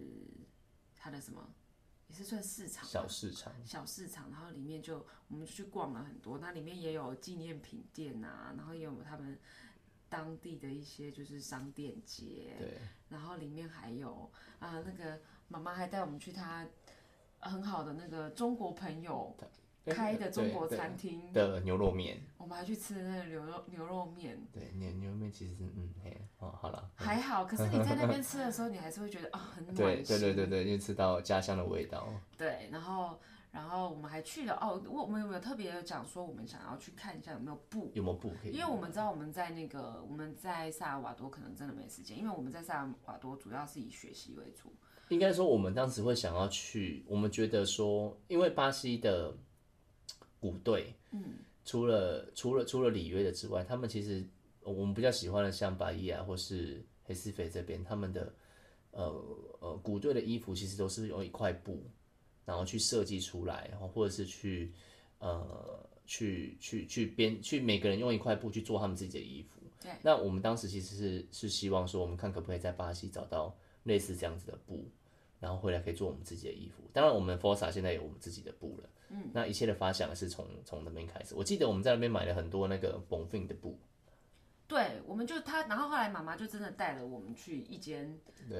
它的什么，也是算市场
小市场，
小市场，然后里面就我们就去逛了很多，那里面也有纪念品店啊，然后也有他们当地的一些就是商店街，
对。
然后里面还有啊、那个妈妈还带我们去她很好的那个中国朋友开的中国餐厅，
的牛肉面，
我们还去吃那个牛肉牛肉面，
对牛牛肉面其实是嗯嘿哦好了，
还好，可是你在那边吃的时候，你还是会觉得啊、很暖
对
心，
对对对对，因为吃到家乡的味道。
对，然后然后我们还去了哦，我我们有没有特别有讲说我们想要去看一下有没有布？
有没有布可以？
因为我们知道我们在那个我们在萨尔瓦多可能真的没时间，因为我们在萨尔瓦多主要是以学习为主。
应该说，我们当时会想要去，我们觉得说，因为巴西的鼓队，嗯，除了除了除了里约的之外，他们其实呃我们比较喜欢的，像巴伊啊或是黑斯菲这边，他们的呃呃鼓队的衣服其实都是用一块布，然后去设计出来，然后或者是去呃去去去编，去每个人用一块布去做他们自己的衣服。
对，
那我们当时其实是是希望说，我们看可不可以在巴西找到类似这样子的布，然后回来可以做我们自己的衣服。当然，我们 Forsa 现在有我们自己的布了，嗯，那一切的发想是从从那边开始。我记得我们在那边买了很多那个 Bonfin 的布，
对，我们就他，然后后来妈妈就真的带了我们去一间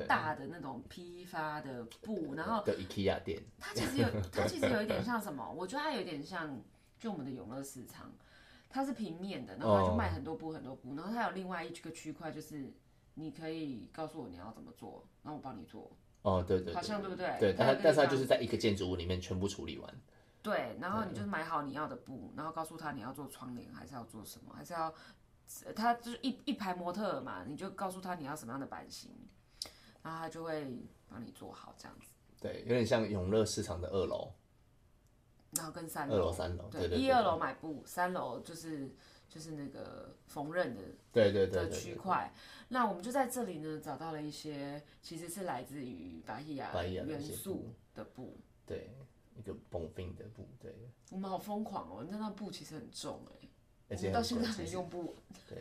大的那种批发的布，然后
的 IKEA 店，
它其实有，它其实有一点像什么？我觉得它有点像就我们的永乐市场，它是平面的，然后它就卖很多布很多布，然后它有另外一个区块就是你可以告诉我你要怎么做，然后我帮你做。
哦，对对
好像对不对？
对，但但是它就是在一个建筑物里面全部处理完。
对，然后你就是买好你要的布，然后告诉他你要做窗帘，还是要做什么，还是要，呃他就是一一排模特嘛，你就告诉他你要什么样的版型，然后他就会帮你做好这样子。
对，有点像永乐市场的二楼，
然后跟三楼
二楼、三楼，对对对，
一二楼买布，三楼就是就是那个缝纫的
对对对
的区块。那我们就在这里呢找到了一些其实是来自于巴希亚元素的布。
对一个绷 fin 的布，对，
我们好疯狂哦！那那布其实很重哎、
而且
到现在还用不完。
对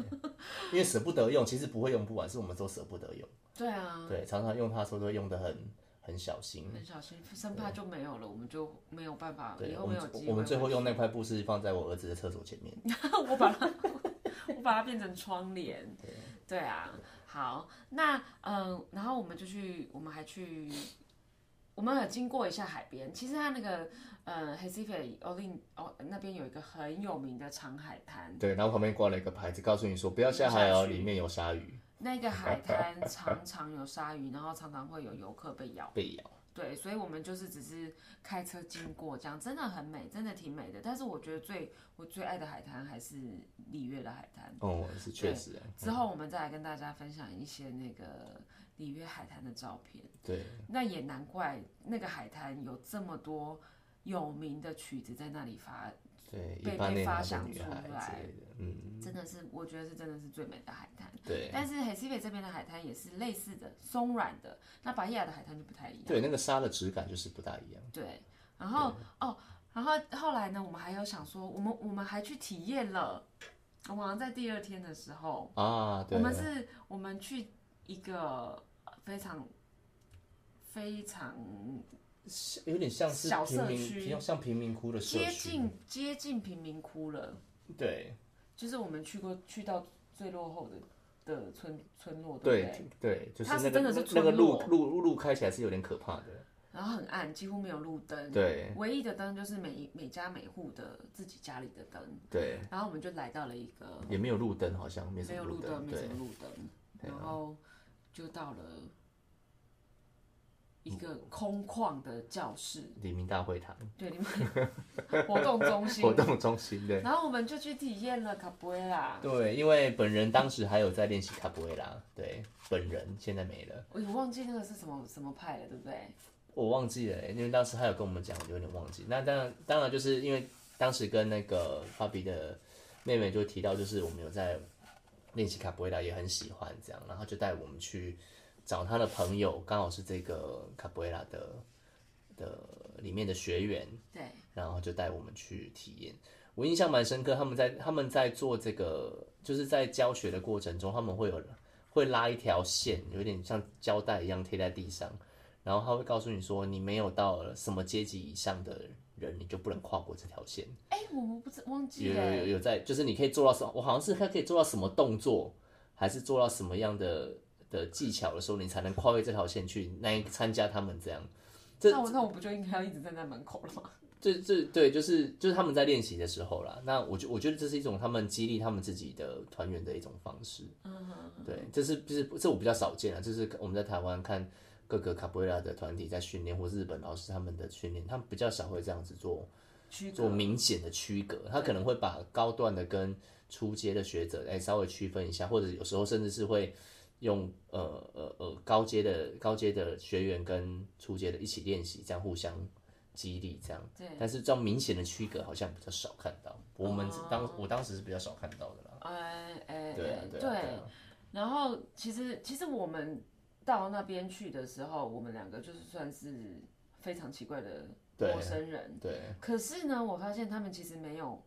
因为舍不得用，其实不会用不完，是我们都舍不得用。
对啊，
对，常常用它的时候都会用的很很小心。
很小心，生怕就没有了，我们就没有办法，以，后没有机会。
我们最后用那块布是放在我儿子的厕所前面。
我把它，我把它变成窗帘。对啊，好，那嗯、呃然后我们就去，我们还去，我们有经过一下海边。其实它那个呃 h e s i f e Olin 哦那边有一个很有名的长海滩，
对，然后旁边挂了一个牌子，告诉你说不要下海哦，里面有鲨鱼
那个海滩常常有鲨鱼，然后常常会有游客被咬。
被咬。
对，所以我们就是只是开车经过，这样真的很美，真的挺美的。但是我觉得最我最爱的海滩还是里约的海滩。
哦，是确实啊。
之后我们再来跟大家分享一些那个里约海滩的照片。
对，
那也难怪那个海滩有这么多有名的曲子在那里发，
对，
被被发想出来，
嗯，
真的是我觉得是真的是最美的海滩。
对，
但是黑西北这边的海滩也是类似的松软的，那巴伊亚的海滩就不太一样。
对，那个沙的质感就是不大一样。
对，然后哦，然后后来呢，我们还有想说，我们我们还去体验了，我们好像在第二天的时候，
啊，对，
我们是我们去一个非常非常
有点像是
小社区
比较像贫民窟的社
接
区。
近接近贫民窟了，
对
就是我们去过去到最落后的的村村落，对不
对
对？
对，就是
它是
那个那
真的是村
个路
落
路路开起来是有点可怕的。
然后很暗，几乎没有路灯，
对
唯一的灯就是每每家每户的自己家里的灯。
对，
然后我们就来到了一个
也没有路灯，好像没
有路灯，没
对
什么路灯，然后就到了一个空旷的教室，
黎明大会堂
对，黎明活动中心
活，动中心对。
然后我们就去体验了卡布埃拉。
对，因为本人当时还有在练习卡布埃拉，对，本人现在没了，
我也忘记那个是什么什么派了，对不对？
我忘记了，因为当时他有跟我们讲，我就有点忘记。那当然，当然就是因为当时跟那个芭比的妹妹就提到，就是我们有在练习卡布埃拉，也很喜欢这样，然后就带我们去找他的朋友，刚好是这个卡布埃拉的的里面的学员，
对，
然后就带我们去体验。我印象蛮深刻，他们在他们在做这个，就是在教学的过程中，他们会有会拉一条线，有点像胶带一样贴在地上，然后他会告诉你说，你没有到了什么阶级以上的人，你就不能跨过这条线。
哎，我们不知忘记
了有有，有在，就是你可以做到什么？我好像是他可以做到什么动作，还是做到什么样的的技巧的时候，你才能跨越这条线去那参加他们这样。这
那我那我不就应该要一直站在门口了吗？
这这对，就是就是他们在练习的时候啦。那我觉我觉得这是一种他们激励他们自己的团员的一种方式。嗯，对，这是就是这我比较少见啊。就是我们在台湾看各个卡布瑞拉的团体在训练，或日本老师他们的训练，他们比较少会这样子做做明显的区隔。他可能会把高段的跟初阶的学者哎稍微区分一下，或者有时候甚至是会用呃呃呃高阶的高阶的学员跟初阶的一起练习，这样互相激励这样。
对，
但是这样明显的区隔好像比较少看到。我们当、我当时是比较少看到的啦。
哎哎
对对啊对啊
然后其实其实我们到那边去的时候，我们两个就是算是非常奇怪的陌生人。
对
可是呢，我发现他们其实没有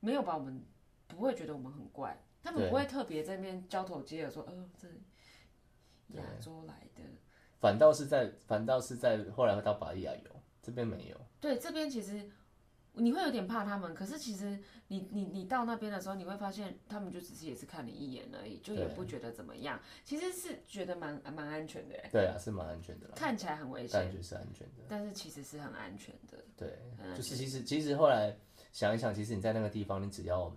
没有把我们不会觉得我们很怪，他们不会特别在那边交头接耳说，呃，这亚洲来的。
反倒是在反倒是在后来会到巴利亚有，这边没有。
对，这边其实你会有点怕他们，可是其实你你你到那边的时候，你会发现他们就只是也是看你一眼而已，就也不觉得怎么样。其实是觉得蛮蛮安全的耶，
对啊，是蛮安全的啦，
看起来很危险，
感觉是安全的。
但是其实是很安全的。
对，
嗯
就是其实其实后来想一想，其实你在那个地方，你只要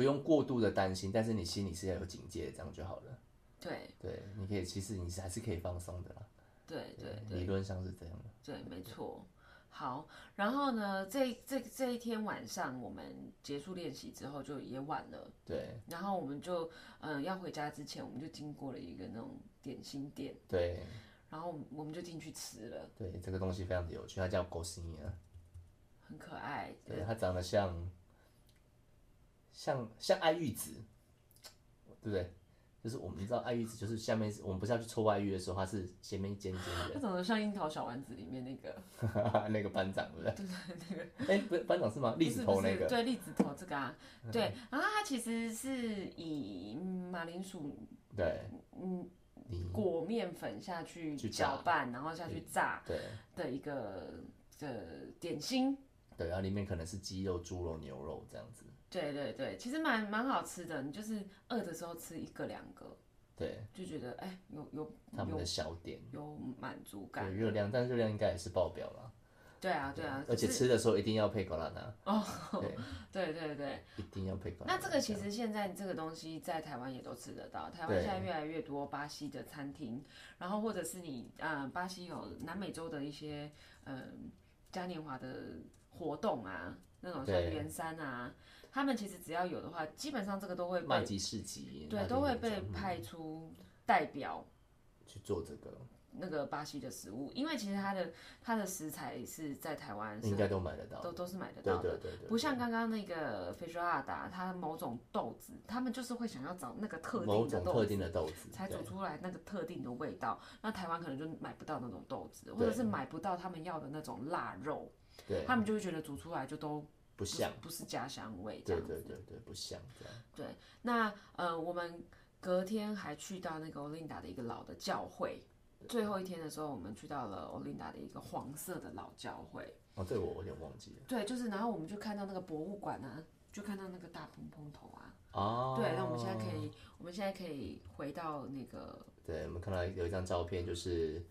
不用过度的担心，但是你心里是要有警戒，这样就好了。
对
对，你可以，其实你是还是可以放松的啦。
对对对
理论上是这样的。
对，没错。好，然后呢，这这这一天晚上我们结束练习之后就也晚了，
对
然后我们就嗯、呃要回家之前，我们就经过了一个那种点心店，
对
然后我们我们就进去吃了，
对，这个东西非常的有趣，它叫狗心啊。
很可爱。
对，它长得像像像爱玉子，对不对？就是我们知道爱玉子，就是下面是我们不是要去抽爱玉的时候，它是前面尖尖的
它长得像樱桃小丸子里面那个，
那个班长对不对？对对那个，哎，不是班长是吗？栗子头那个，
对，栗子头这个啊，对，然后它其实是以马铃薯
对，
嗯
你
裹面粉下去搅拌，然后下去炸
对
的一个的点心。
对，然后里面可能是鸡肉、猪肉、牛肉这样子，
对对对，其实蛮蛮好吃的。你就是饿的时候吃一个两个，
对，
就觉得哎有有有
他们的小点，
有满足
对
感。
热量，但热量应该也是爆表了，
对啊对啊，
而且
可是
吃的时候一定要配狗拉达，
哦，
对，
对对对。
一定要配狗拉达。
那这个其实现在这个东西在台湾也都吃得到，台湾
对
现在越来越多巴西的餐厅，然后或者是你呃巴西有南美洲的一些嗯嘉年华的活动啊，那种像
对
圆山啊，他们其实只要有的话，基本上这个都会被
麦吉市集，
对都会被派出代表
去做这个，
那个巴西的食物，因为其实它的它的食材是在台湾是
应该都买得到。
都都是买得
对
到的。
对对对，
不像刚刚那个菲说阿达，它某种豆子，他们就是会想要找那个特
某
定的豆子，
种特定的豆子，
才
对
煮出来那个特定的味道。那台湾可能就买不到那种豆子，或者是买不到他们要的那种腊肉，
对，
他们就会觉得煮出来就都
不像，
不是家乡味这
对
样。
对对对，不像这样。
对，那呃，我们隔天还去到那个欧琳达的一个老的教会。最后一天的时候，我们去到了欧琳达的一个黄色的老教会。
哦，这个我有点忘记了。
对，就是然后我们就看到那个博物馆啊，就看到那个大蓬蓬头啊。
哦，
对，那我们现在可以，我们现在可以回到那个
对，我们看到有一张照片，就是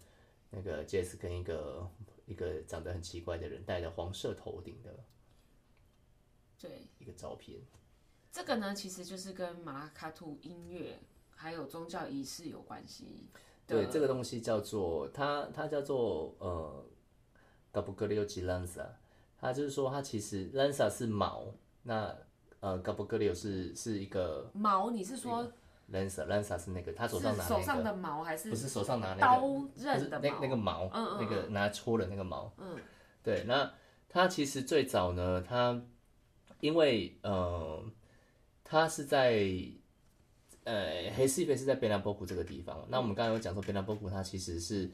那个 Jess 跟一个一个长得很奇怪的人戴着黄色头顶的
对
一个照片。
这个呢，其实就是跟马拉卡图音乐还有宗教仪式有关系的。
对，这个东西叫做它它叫做呃 g a b u g l i o g i Lanza，它就是说它其实 Lanza 是毛，那呃 g a b u g l i o 是是一个
毛，你是说
Lanza Lanza 是那个他手上拿那个
手上的毛还是
不是手上拿那个
刀刃的那？
那个矛，
嗯嗯
那个拿来戳的那个毛。
嗯，
对，那它其实最早呢，它因为呃，它是在呃黑西菲是在贝纳波库这个地方。那我们刚刚有讲说，贝纳波库它其实是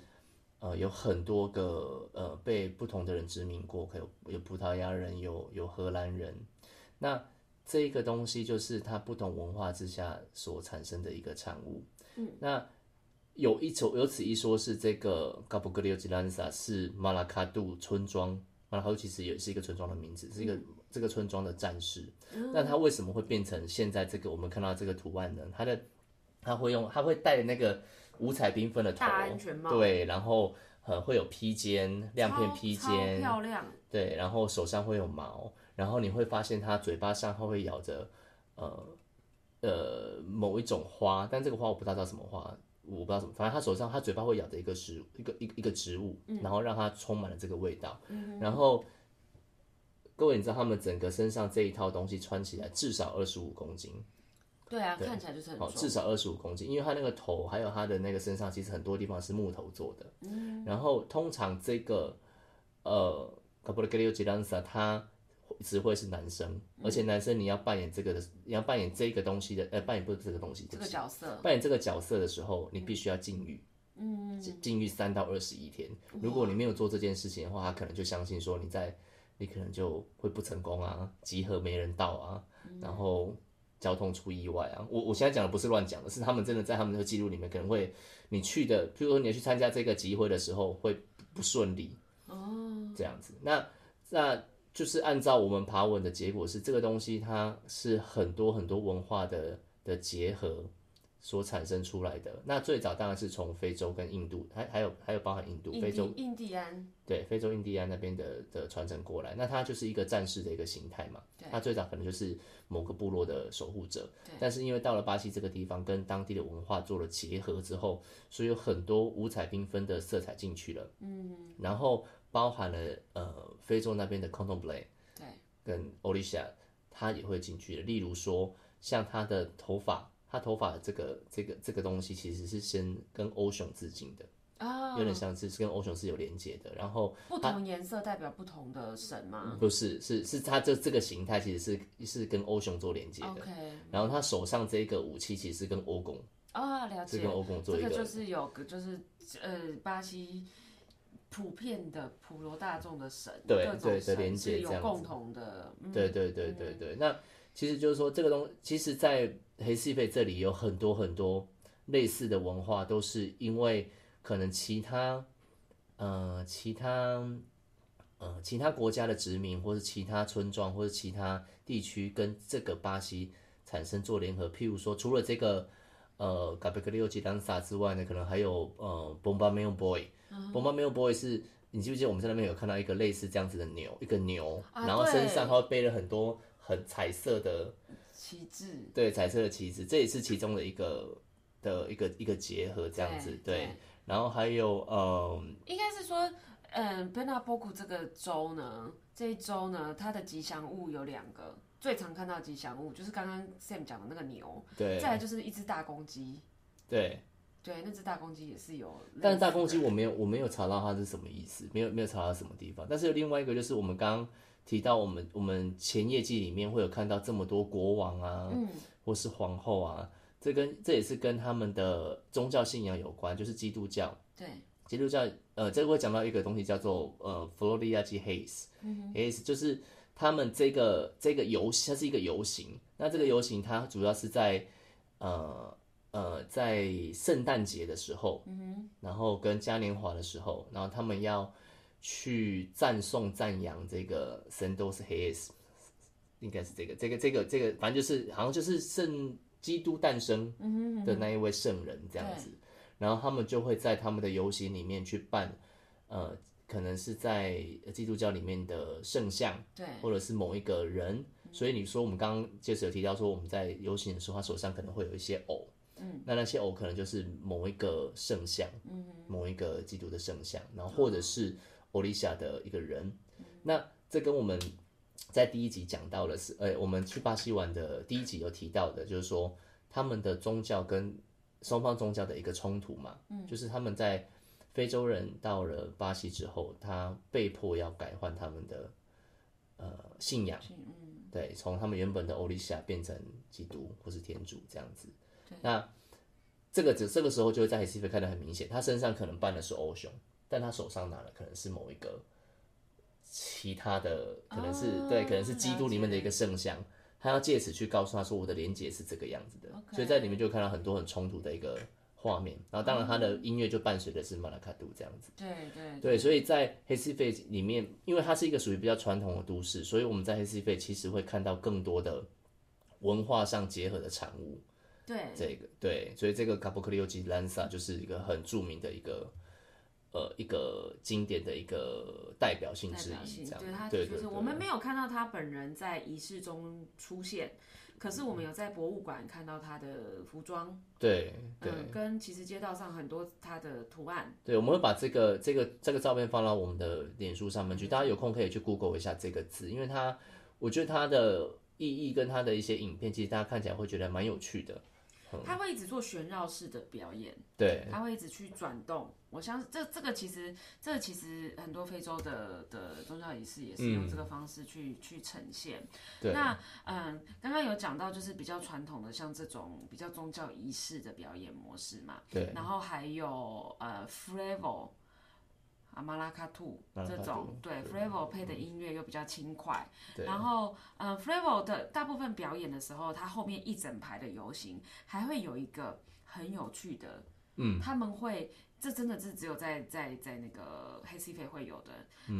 呃有很多个呃被不同的人殖民过，可有有葡萄牙人，有有荷兰人。那这一个东西就是它不同文化之下所产生的一个产物。嗯，那有一种有此一说是这个 g a b g l i o g i Lanza 是马拉卡杜村庄，马拉卡杜其实也是一个村庄的名字，是一个、这个村庄的战士。那他为什么会变成现在这个我们看到这个图案呢？他的他会用他会戴那个五彩缤纷的头，
大安全帽
对，然后呃会有披肩，亮片披肩，
漂亮。
对，然后手上会有毛，然后你会发现他嘴巴上他会咬着呃呃某一种花，但这个花我不知道叫什么花，我不知道什么，反正他手上他嘴巴会咬着一个食一个一个一个植物，然后让它充满了这个味道，然后。各位，你知道他们整个身上这一套东西穿起来至少二十五公斤，
对啊，看起来就是很
好，
重。
至少二十五公斤，因为他那个头还有他的那个身上，其实很多地方是木头做的。嗯，然后通常这个呃 c a p o l g a l i o g i l a n z a 他只会是男生，而且男生你要扮演这个的，你要扮演这个东西的，呃，扮演不是这个东西，
这个角色，
扮演这个角色的时候，你必须要禁欲。嗯，禁欲三到二十一天。如果你没有做这件事情的话，他可能就相信说你在，你可能就会不成功啊，集合没人到啊，然后交通出意外啊。我我现在讲的不是乱讲的，是他们真的在他们的记录里面可能会，你去的，譬如说你要去参加这个集会的时候会不顺利。哦，这样子，那那就是按照我们爬文的结果是，这个东西它是很多很多文化的的结合所产生出来的。那最早当然是从非洲跟印度，还还有还有包含印度、
印
非洲
印第安，
对，非洲印第安那边的的传承过来，那它就是一个战士的一个形态嘛。它最早可能就是某个部落的守护者，但是因为到了巴西这个地方，跟当地的文化做了结合之后，所以有很多五彩缤纷的色彩进去了。嗯，然后包含了呃非洲那边的 c o n t o m b l a
对，
跟 Olisha，它也会进去的。例如说，像他的头发，他头发的这个这个这个东西，其实是先跟欧熊致敬的。
啊，
有点像是是跟欧熊是有连接的，然后
不同颜色代表不同的神吗
不是是是他这这个形态其实是是跟欧熊做连接的
，？OK，
然后他手上这个武器其实是跟欧公
啊，了解
是跟。欧公做
这个
一个
就是有个就是呃巴西普遍的普罗大众的神，
对对的连接
有共同的，嗯
对对对对对，那其实就是说这个东，其实，在黑西费这里有很多很多类似的文化，都是因为可能其他呃其他呃其他国家的殖民，或是其他村庄，或者其他地区跟这个巴西产生做联合。譬如说，除了这个呃 e o g i d a n z a 之外呢，可能还有呃 Bomba Boy。Bomba m a i l Boy 是你记不记得我们在那边有看到一个类似这样子的牛，一个牛，
啊
然后身上
对
它会背了很多很彩色的，
旗帜
对彩色的旗帜，这也是其中的一个的一个一个结合这样子，
对
对。然后还有呃，
应该是说，嗯 b e n a b o k u 这个州呢，这一州呢，它的吉祥物有两个，最常看到吉祥物就是刚刚 Sam 讲的那个牛，
对
再来就是一只大公鸡，
对，
对，那只大公鸡也是有
但是大公鸡我没有我没有查到它是什么意思，没有没有查到什么地方。但是有另外一个就是我们刚刚提到，我们我们前业绩里面会有看到这么多国王啊，
嗯
或是皇后啊，这跟这也是跟他们的宗教信仰有关，就是基督教。
对，
基督教，呃，这个会讲到一个东西叫做呃佛罗里亚基 Haze，Haze 就是他们这个这个游戏，它是一个游行。那这个游行它主要是在呃呃在圣诞节的时候，嗯然后跟嘉年华的时候，然后他们要去赞颂赞扬这个神都是 Haze，应该是这个这个这个这个，反正就是好像就是圣基督诞生的那一位圣人这样子。然后他们就会在他们的游行里面去办，呃，可能是在基督教里面的圣像，
对，
或者是某一个人。所以你说我们刚刚接着有提到说我们在游行的时候，他手上可能会有一些偶，嗯，那那些偶可能就是某一个圣像，嗯，某一个基督的圣像，然后或者是欧丽夏的一个人。那这跟我们在第一集讲到的是，呃，我们去巴西玩的第一集有提到的，就是说他们的宗教跟双方宗教的一个冲突嘛，嗯，就是他们在非洲人到了巴西之后，他被迫要改换他们的呃信仰，
嗯，
对，从他们原本的欧丽夏变成基督或是天主这样子。那这个只这个时候就会在黑西菲看得很明显，他身上可能扮的是欧熊，但他手上拿的可能是某一个其他的，可能是、
哦
对，可能是基督里面的一个圣像。他要借此去告诉他说，我的连接是这个样子的所以在里面就看到很多很冲突的一个画面。然后当然他的音乐就伴随的是马拉卡杜这样子。
对对
对，所以在黑西费里面，因为它是一个属于比较传统的都市，所以我们在黑西费其实会看到更多的文化上结合的产物。
对，
这个对，所以这个卡布克利欧吉兰萨就是一个很著名的一个呃一个经典的一个代表性之一，这样
对他就是我们没有看到他本人在仪式中出现，可是我们有在博物馆看到他的服装，
对对
嗯，跟其实街道上很多他的图案，
对，我们会把这个这个这个照片放到我们的脸书上面去，大家有空可以去 Google 一下这个字，因为它我觉得它的意义跟它的一些影片，其实大家看起来会觉得蛮有趣的。
他会一直做旋绕式的表演，
对
他会一直去转动。我相信这这个其实这个其实很多非洲的的宗教仪式也是用这个方式去、去呈现。那嗯，刚刚有讲到就是比较传统的，像这种比较宗教仪式的表演模式嘛。
对
然后还有呃 Flevo。阿马拉卡兔
马拉卡兔
这种对 f l a v o 配的音乐又比较轻快，然后呃 f l a v o 的大部分表演的时候，它后面一整排的游行还会有一个很有趣的，嗯，他们会这真的是只有在在在那个黑西菲会有的，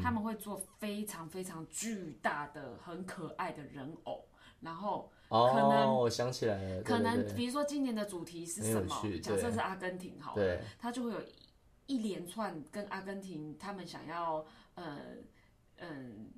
他们会做非常非常巨大的、很可爱的人偶。然后
哦，我想起来了，
可能比如说今年的主题是什么？假设是阿根廷好了，
对。
他就会有一连串跟阿根廷他们想要呃嗯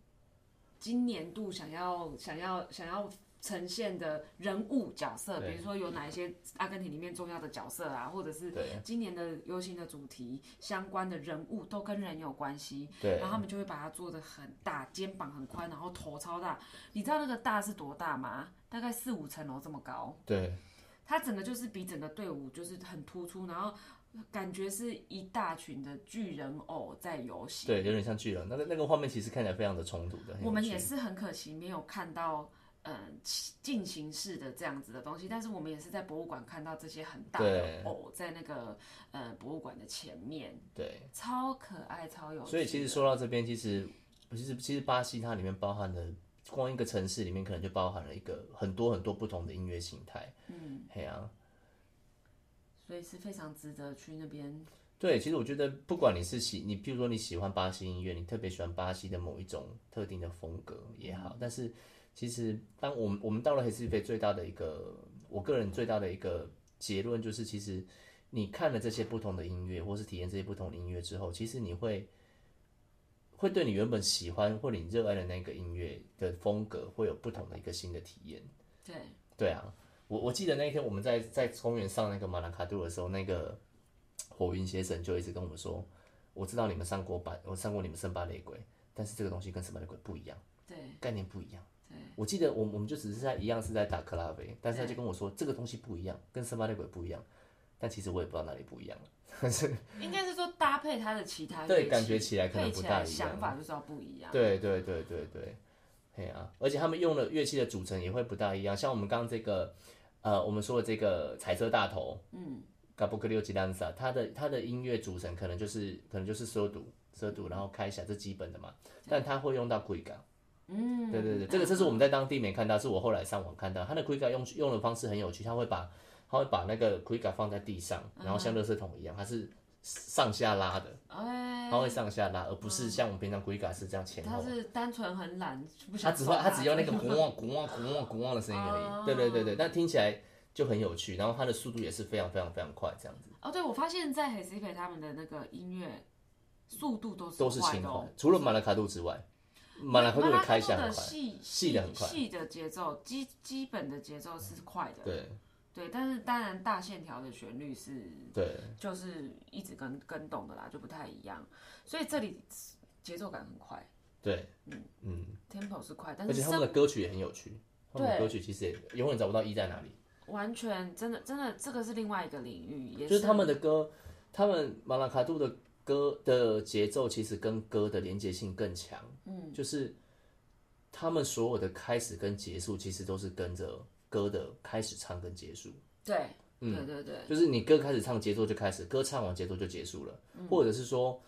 今年度想要想要想要呈现的人物角色，比如说有哪一些阿根廷里面重要的角色啊，或者是今年的游行的主题相关的人物都跟人有关系，
对
然后他们就会把它做的很大，肩膀很宽，然后头超大。你知道那个大是多大吗？大概四五层楼这么高。
对
它整个就是比整个队伍就是很突出，然后感觉是一大群的巨人偶在游行。
对，有点像巨人，那个那个画面其实看起来非常的冲突的。
我们也是很可惜没有看到。嗯，进行式的这样子的东西，但是我们也是在博物馆看到这些很大的偶在那个呃博物馆的前面，
对，
超可爱，超有趣。
所以其实说到这边，其实其实其实巴西它里面包含的光一个城市里面可能就包含了一个很多很多不同的音乐形态。嗯，嘿啊，
所以是非常值得去那边。
对，其实我觉得不管你是喜你，譬如说你喜欢巴西音乐，你特别喜欢巴西的某一种特定的风格也好，但是其实当我们我们到了黑斯菲最大的一个，我个人最大的一个结论就是，其实你看了这些不同的音乐，或是体验这些不同的音乐之后，其实你会会对你原本喜欢或你热爱的那个音乐的风格，会有不同的一个新的体验。
对，
对啊，我我记得那一天我们在在公园上那个马拉卡杜的时候，那个火云邪神就一直跟我们说，我知道你们上过班，我上过你们圣巴雷鬼，但是这个东西跟圣巴雷鬼不一样，
对，
概念不一样。
对，
我记得我我们就只是在一样是在打克拉维，但是他就跟我说这个东西不一样，跟圣巴雷鬼不一样，但其实我也不知道哪里不一样了。
应该是说搭配它的其他
对感觉起来可能不大一样
想法就是要不一样。
对对对对对，嘿啊！而且他们用的乐器的组成也会不大一样，像我们刚刚这个，呃，我们说的这个彩色大头，嗯。O g i l a n z a 它的他的音乐组成可能就是可能就是缩读缩读，然后开一下这基本的嘛，但他会用到 q u i g a
嗯，
对对对，这个这是我们在当地没看到，是我后来上网看到，他的 Quica 用用的方式很有趣，他会把他会把那个 Quica 放在地上，然后像垃圾桶一样，它是上下拉的，
哎，
它会上下拉，而不是像我们平常 g a 是这样前后。
它。是单纯很懒，不
他
想手拉
只会它只要那个咣咣咣咣咣咣的声音而已。对对对对，但听起来就很有趣，然后它的速度也是非常非常非常快，这样子。
哦，对，我发现在 h e s i p 他们的那个音乐速度都是
都是轻
快哦，
除了马拉卡杜之外，马拉卡杜的开
箱
很快。
细
细的很快。
细的节奏基基本的节奏是快的，
对
对，但是当然大线条的旋律是
对。
就是一直跟跟动的啦，就不太一样，所以这里节奏感很快。
对，嗯嗯
，，tempo 是快，但
而且
是
他们的歌曲也很有趣，他们的
对
歌曲其实也永远找不到一在哪里，
完全真的真的这个是另外一个领域，也
就是他们的歌，他们马拉卡杜的歌的节奏其实跟歌的连接性更强，嗯，就是他们所有的开始跟结束其实都是跟着歌的开始唱跟结束。
对，嗯对对对，
就是你歌开始唱，节奏就开始，歌唱完节奏就结束了，或者是说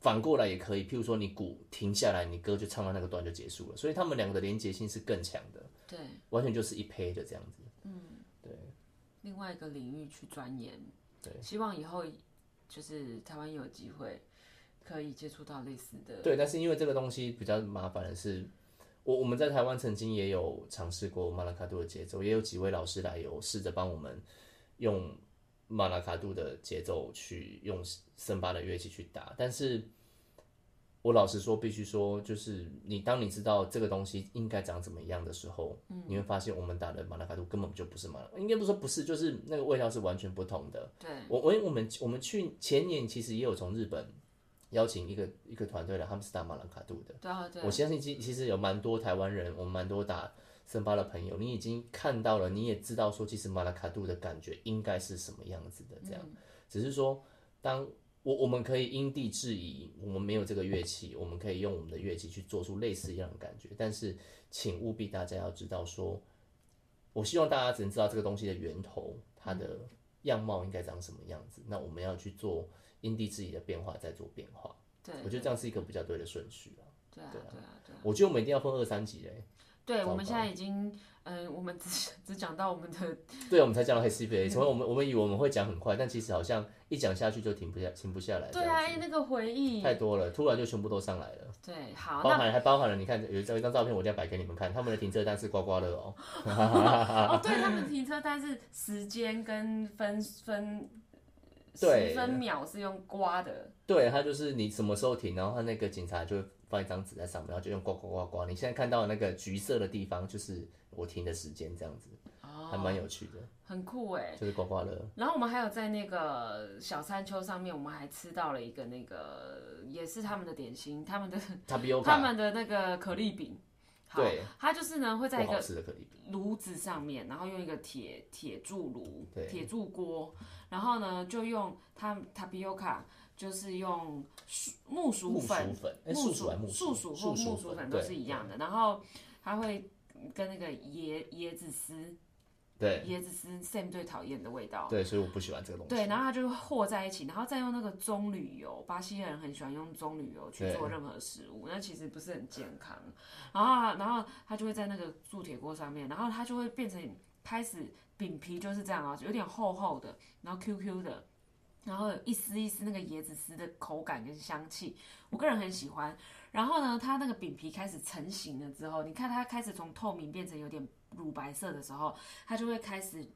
反过来也可以，譬如说你鼓停下来，你歌就唱到那个段就结束了，所以他们两个的连结性是更强的，
对，
完全就是一胚的这样子。嗯，对。
另外一个领域去钻研。
对，
希望以后就是台湾有机会可以接触到类似的。
对，但是因为这个东西比较麻烦的是，我我们在台湾曾经也有尝试过马拉卡杜的节奏，也有几位老师来有试着帮我们用马拉卡杜的节奏去用森巴的乐器去打，但是我老实说，必须说，就是你当你知道这个东西应该长怎么样的时候，你会发现我们打的马拉卡杜根本就不是马拉，应该不说不是，就是那个味道是完全不同的。
对
我我我们我们去前年其实也有从日本邀请一个一个团队来，他们是打马兰卡杜的。
对啊对
我相信其其实有蛮多台湾人，我们蛮多打森巴的朋友，你已经看到了，你也知道说，其实马拉卡杜的感觉应该是什么样子的，这样。只是说，当我我们可以因地制宜，我们没有这个乐器，我们可以用我们的乐器去做出类似一样的感觉。但是，请务必大家要知道说，我希望大家只能知道这个东西的源头，它的样貌应该长什么样子。那我们要去做因地制宜的变化，再做变化。
对
我觉得这样是一个比较对的顺序啊。
对啊对啊对啊。
我觉得我们一定要分二三级嘞。
对，我们现在已经，嗯，我们只只讲到我们的，
对，我们才讲到黑 C 飞，从我们我们以为我们会讲很快，但其实好像一讲下去就停不下，停不下来。
对啊，那个回忆
太多了，突然就全部都上来了。
对，好，
包含还包含了，你看有有一张照片，我一定要摆给你们看，他们的停车单是刮刮乐哦。
哦，对，他们停车单是时间跟分分。十分秒是用刮的，
对，它就是你什么时候停，然后他那个警察就放一张纸在上面，然后就用刮刮刮刮。你现在看到那个橘色的地方，就是我停的时间，这样子，还蛮有趣的，
很酷哎，
就是刮刮乐。
然后我们还有在那个小山丘上面，我们还吃到了一个那个也是他们的点心，他们的 他们的那个可丽饼。
对，
它就是呢会在一个
炉
子上面，然后用一个铁铁柱炉、铁柱锅，然后呢就用他 tapioca，就是用木薯粉、
木薯、
树薯或木薯粉都是一样的，然后它会跟那个椰椰子丝。
对，
椰子丝 Sam 最讨厌的味道。
对，所以我不喜欢这个东西。
对，然后它就和在一起，然后再用那个棕榈油，巴西人很喜欢用棕榈油去做任何食物，那其实不是很健康。然后，然后它就会在那个铸铁锅上面，然后它就会变成开始饼皮就是这样啊，有点厚厚的，然后 Q Q 的，然后有一丝一丝那个椰子丝的口感跟香气，我个人很喜欢。然后呢，它那个饼皮开始成型了之后，你看它开始从透明变成有点。乳白色的时候，它就会开始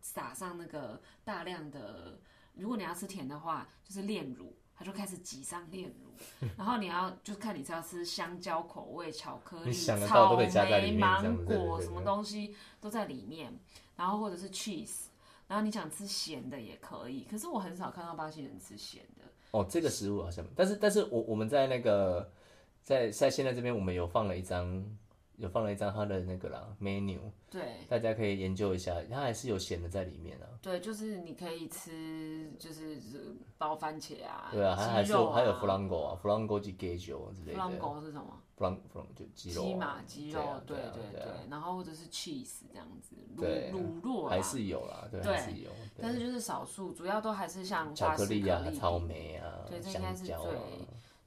撒上那个大量的。如果你要吃甜的话，就是炼乳，它就开始挤上炼乳。然后你要就看你是要吃香蕉口味、巧克力、草莓、芒果什么东西都在里面。然后或者是 cheese，然后你想吃咸的也可以。可是我很少看到巴西人吃咸的。
哦，这个食物好像，但是但是我我们在那个在在现在这边，我们有放了一张。有放了一张他的那个啦 menu，
对，
大家可以研究一下，它还是有咸的在里面啊。
对，就是你可以吃，就是包番茄啊，
对啊，还还是还有 flango 啊，flango 及 g a j o 之类的。
flango 是什么
？flang flang 就鸡肉。
鸡嘛，鸡肉，对对对。然后或者是 cheese 这样子，
卤
卤肉
还是有啦，对，还是有。
但是就是少数，主要都还是像
巧克力啊、草莓啊、
对，这应该是最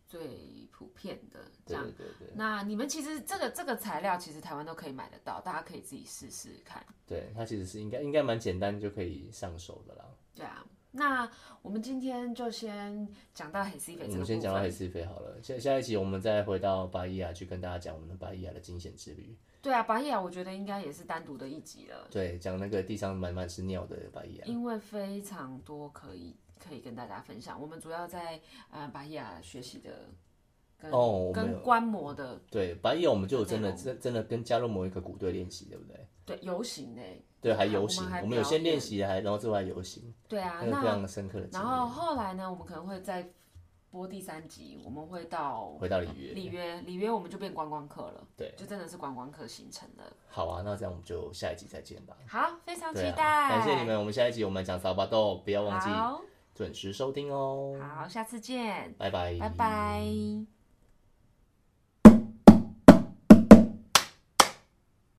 最。普遍的这样，
对对对。
那你们其实这个这个材料，其实台湾都可以买得到，大家可以自己试试看。
对，它其实是应该应该蛮简单就可以上手的啦。
对啊，那我们今天就先讲到黑西菲。
我们先讲到黑西菲好了，下下一集我们再回到巴伊亚去跟大家讲我们的巴伊亚的惊险之旅。
对啊，巴伊亚我觉得应该也是单独的一集了。
对，讲那个地上满满是尿的巴伊亚，
因为非常多可以可以跟大家分享。我们主要在呃巴伊亚学习的。
哦，
跟观摩的
对，白夜我们就有真的真真的跟加入某一个鼓队练习，对不对？
对，游行诶，
对，还游行，我们有先练习，还然后之后还游行，
对啊，
那非常深刻的。
然后后来呢，我们可能会再播第三集，我们会到
回到里约，
里约，里约，我们就变观光客了，
对，
就真的是观光客行程了。
好啊，那这样我们就下一集再见吧。
好，非常期待，
感谢你们。我们下一集我们讲扫把豆，不要忘记准时收听哦。
好，下次见，
拜拜，
拜拜。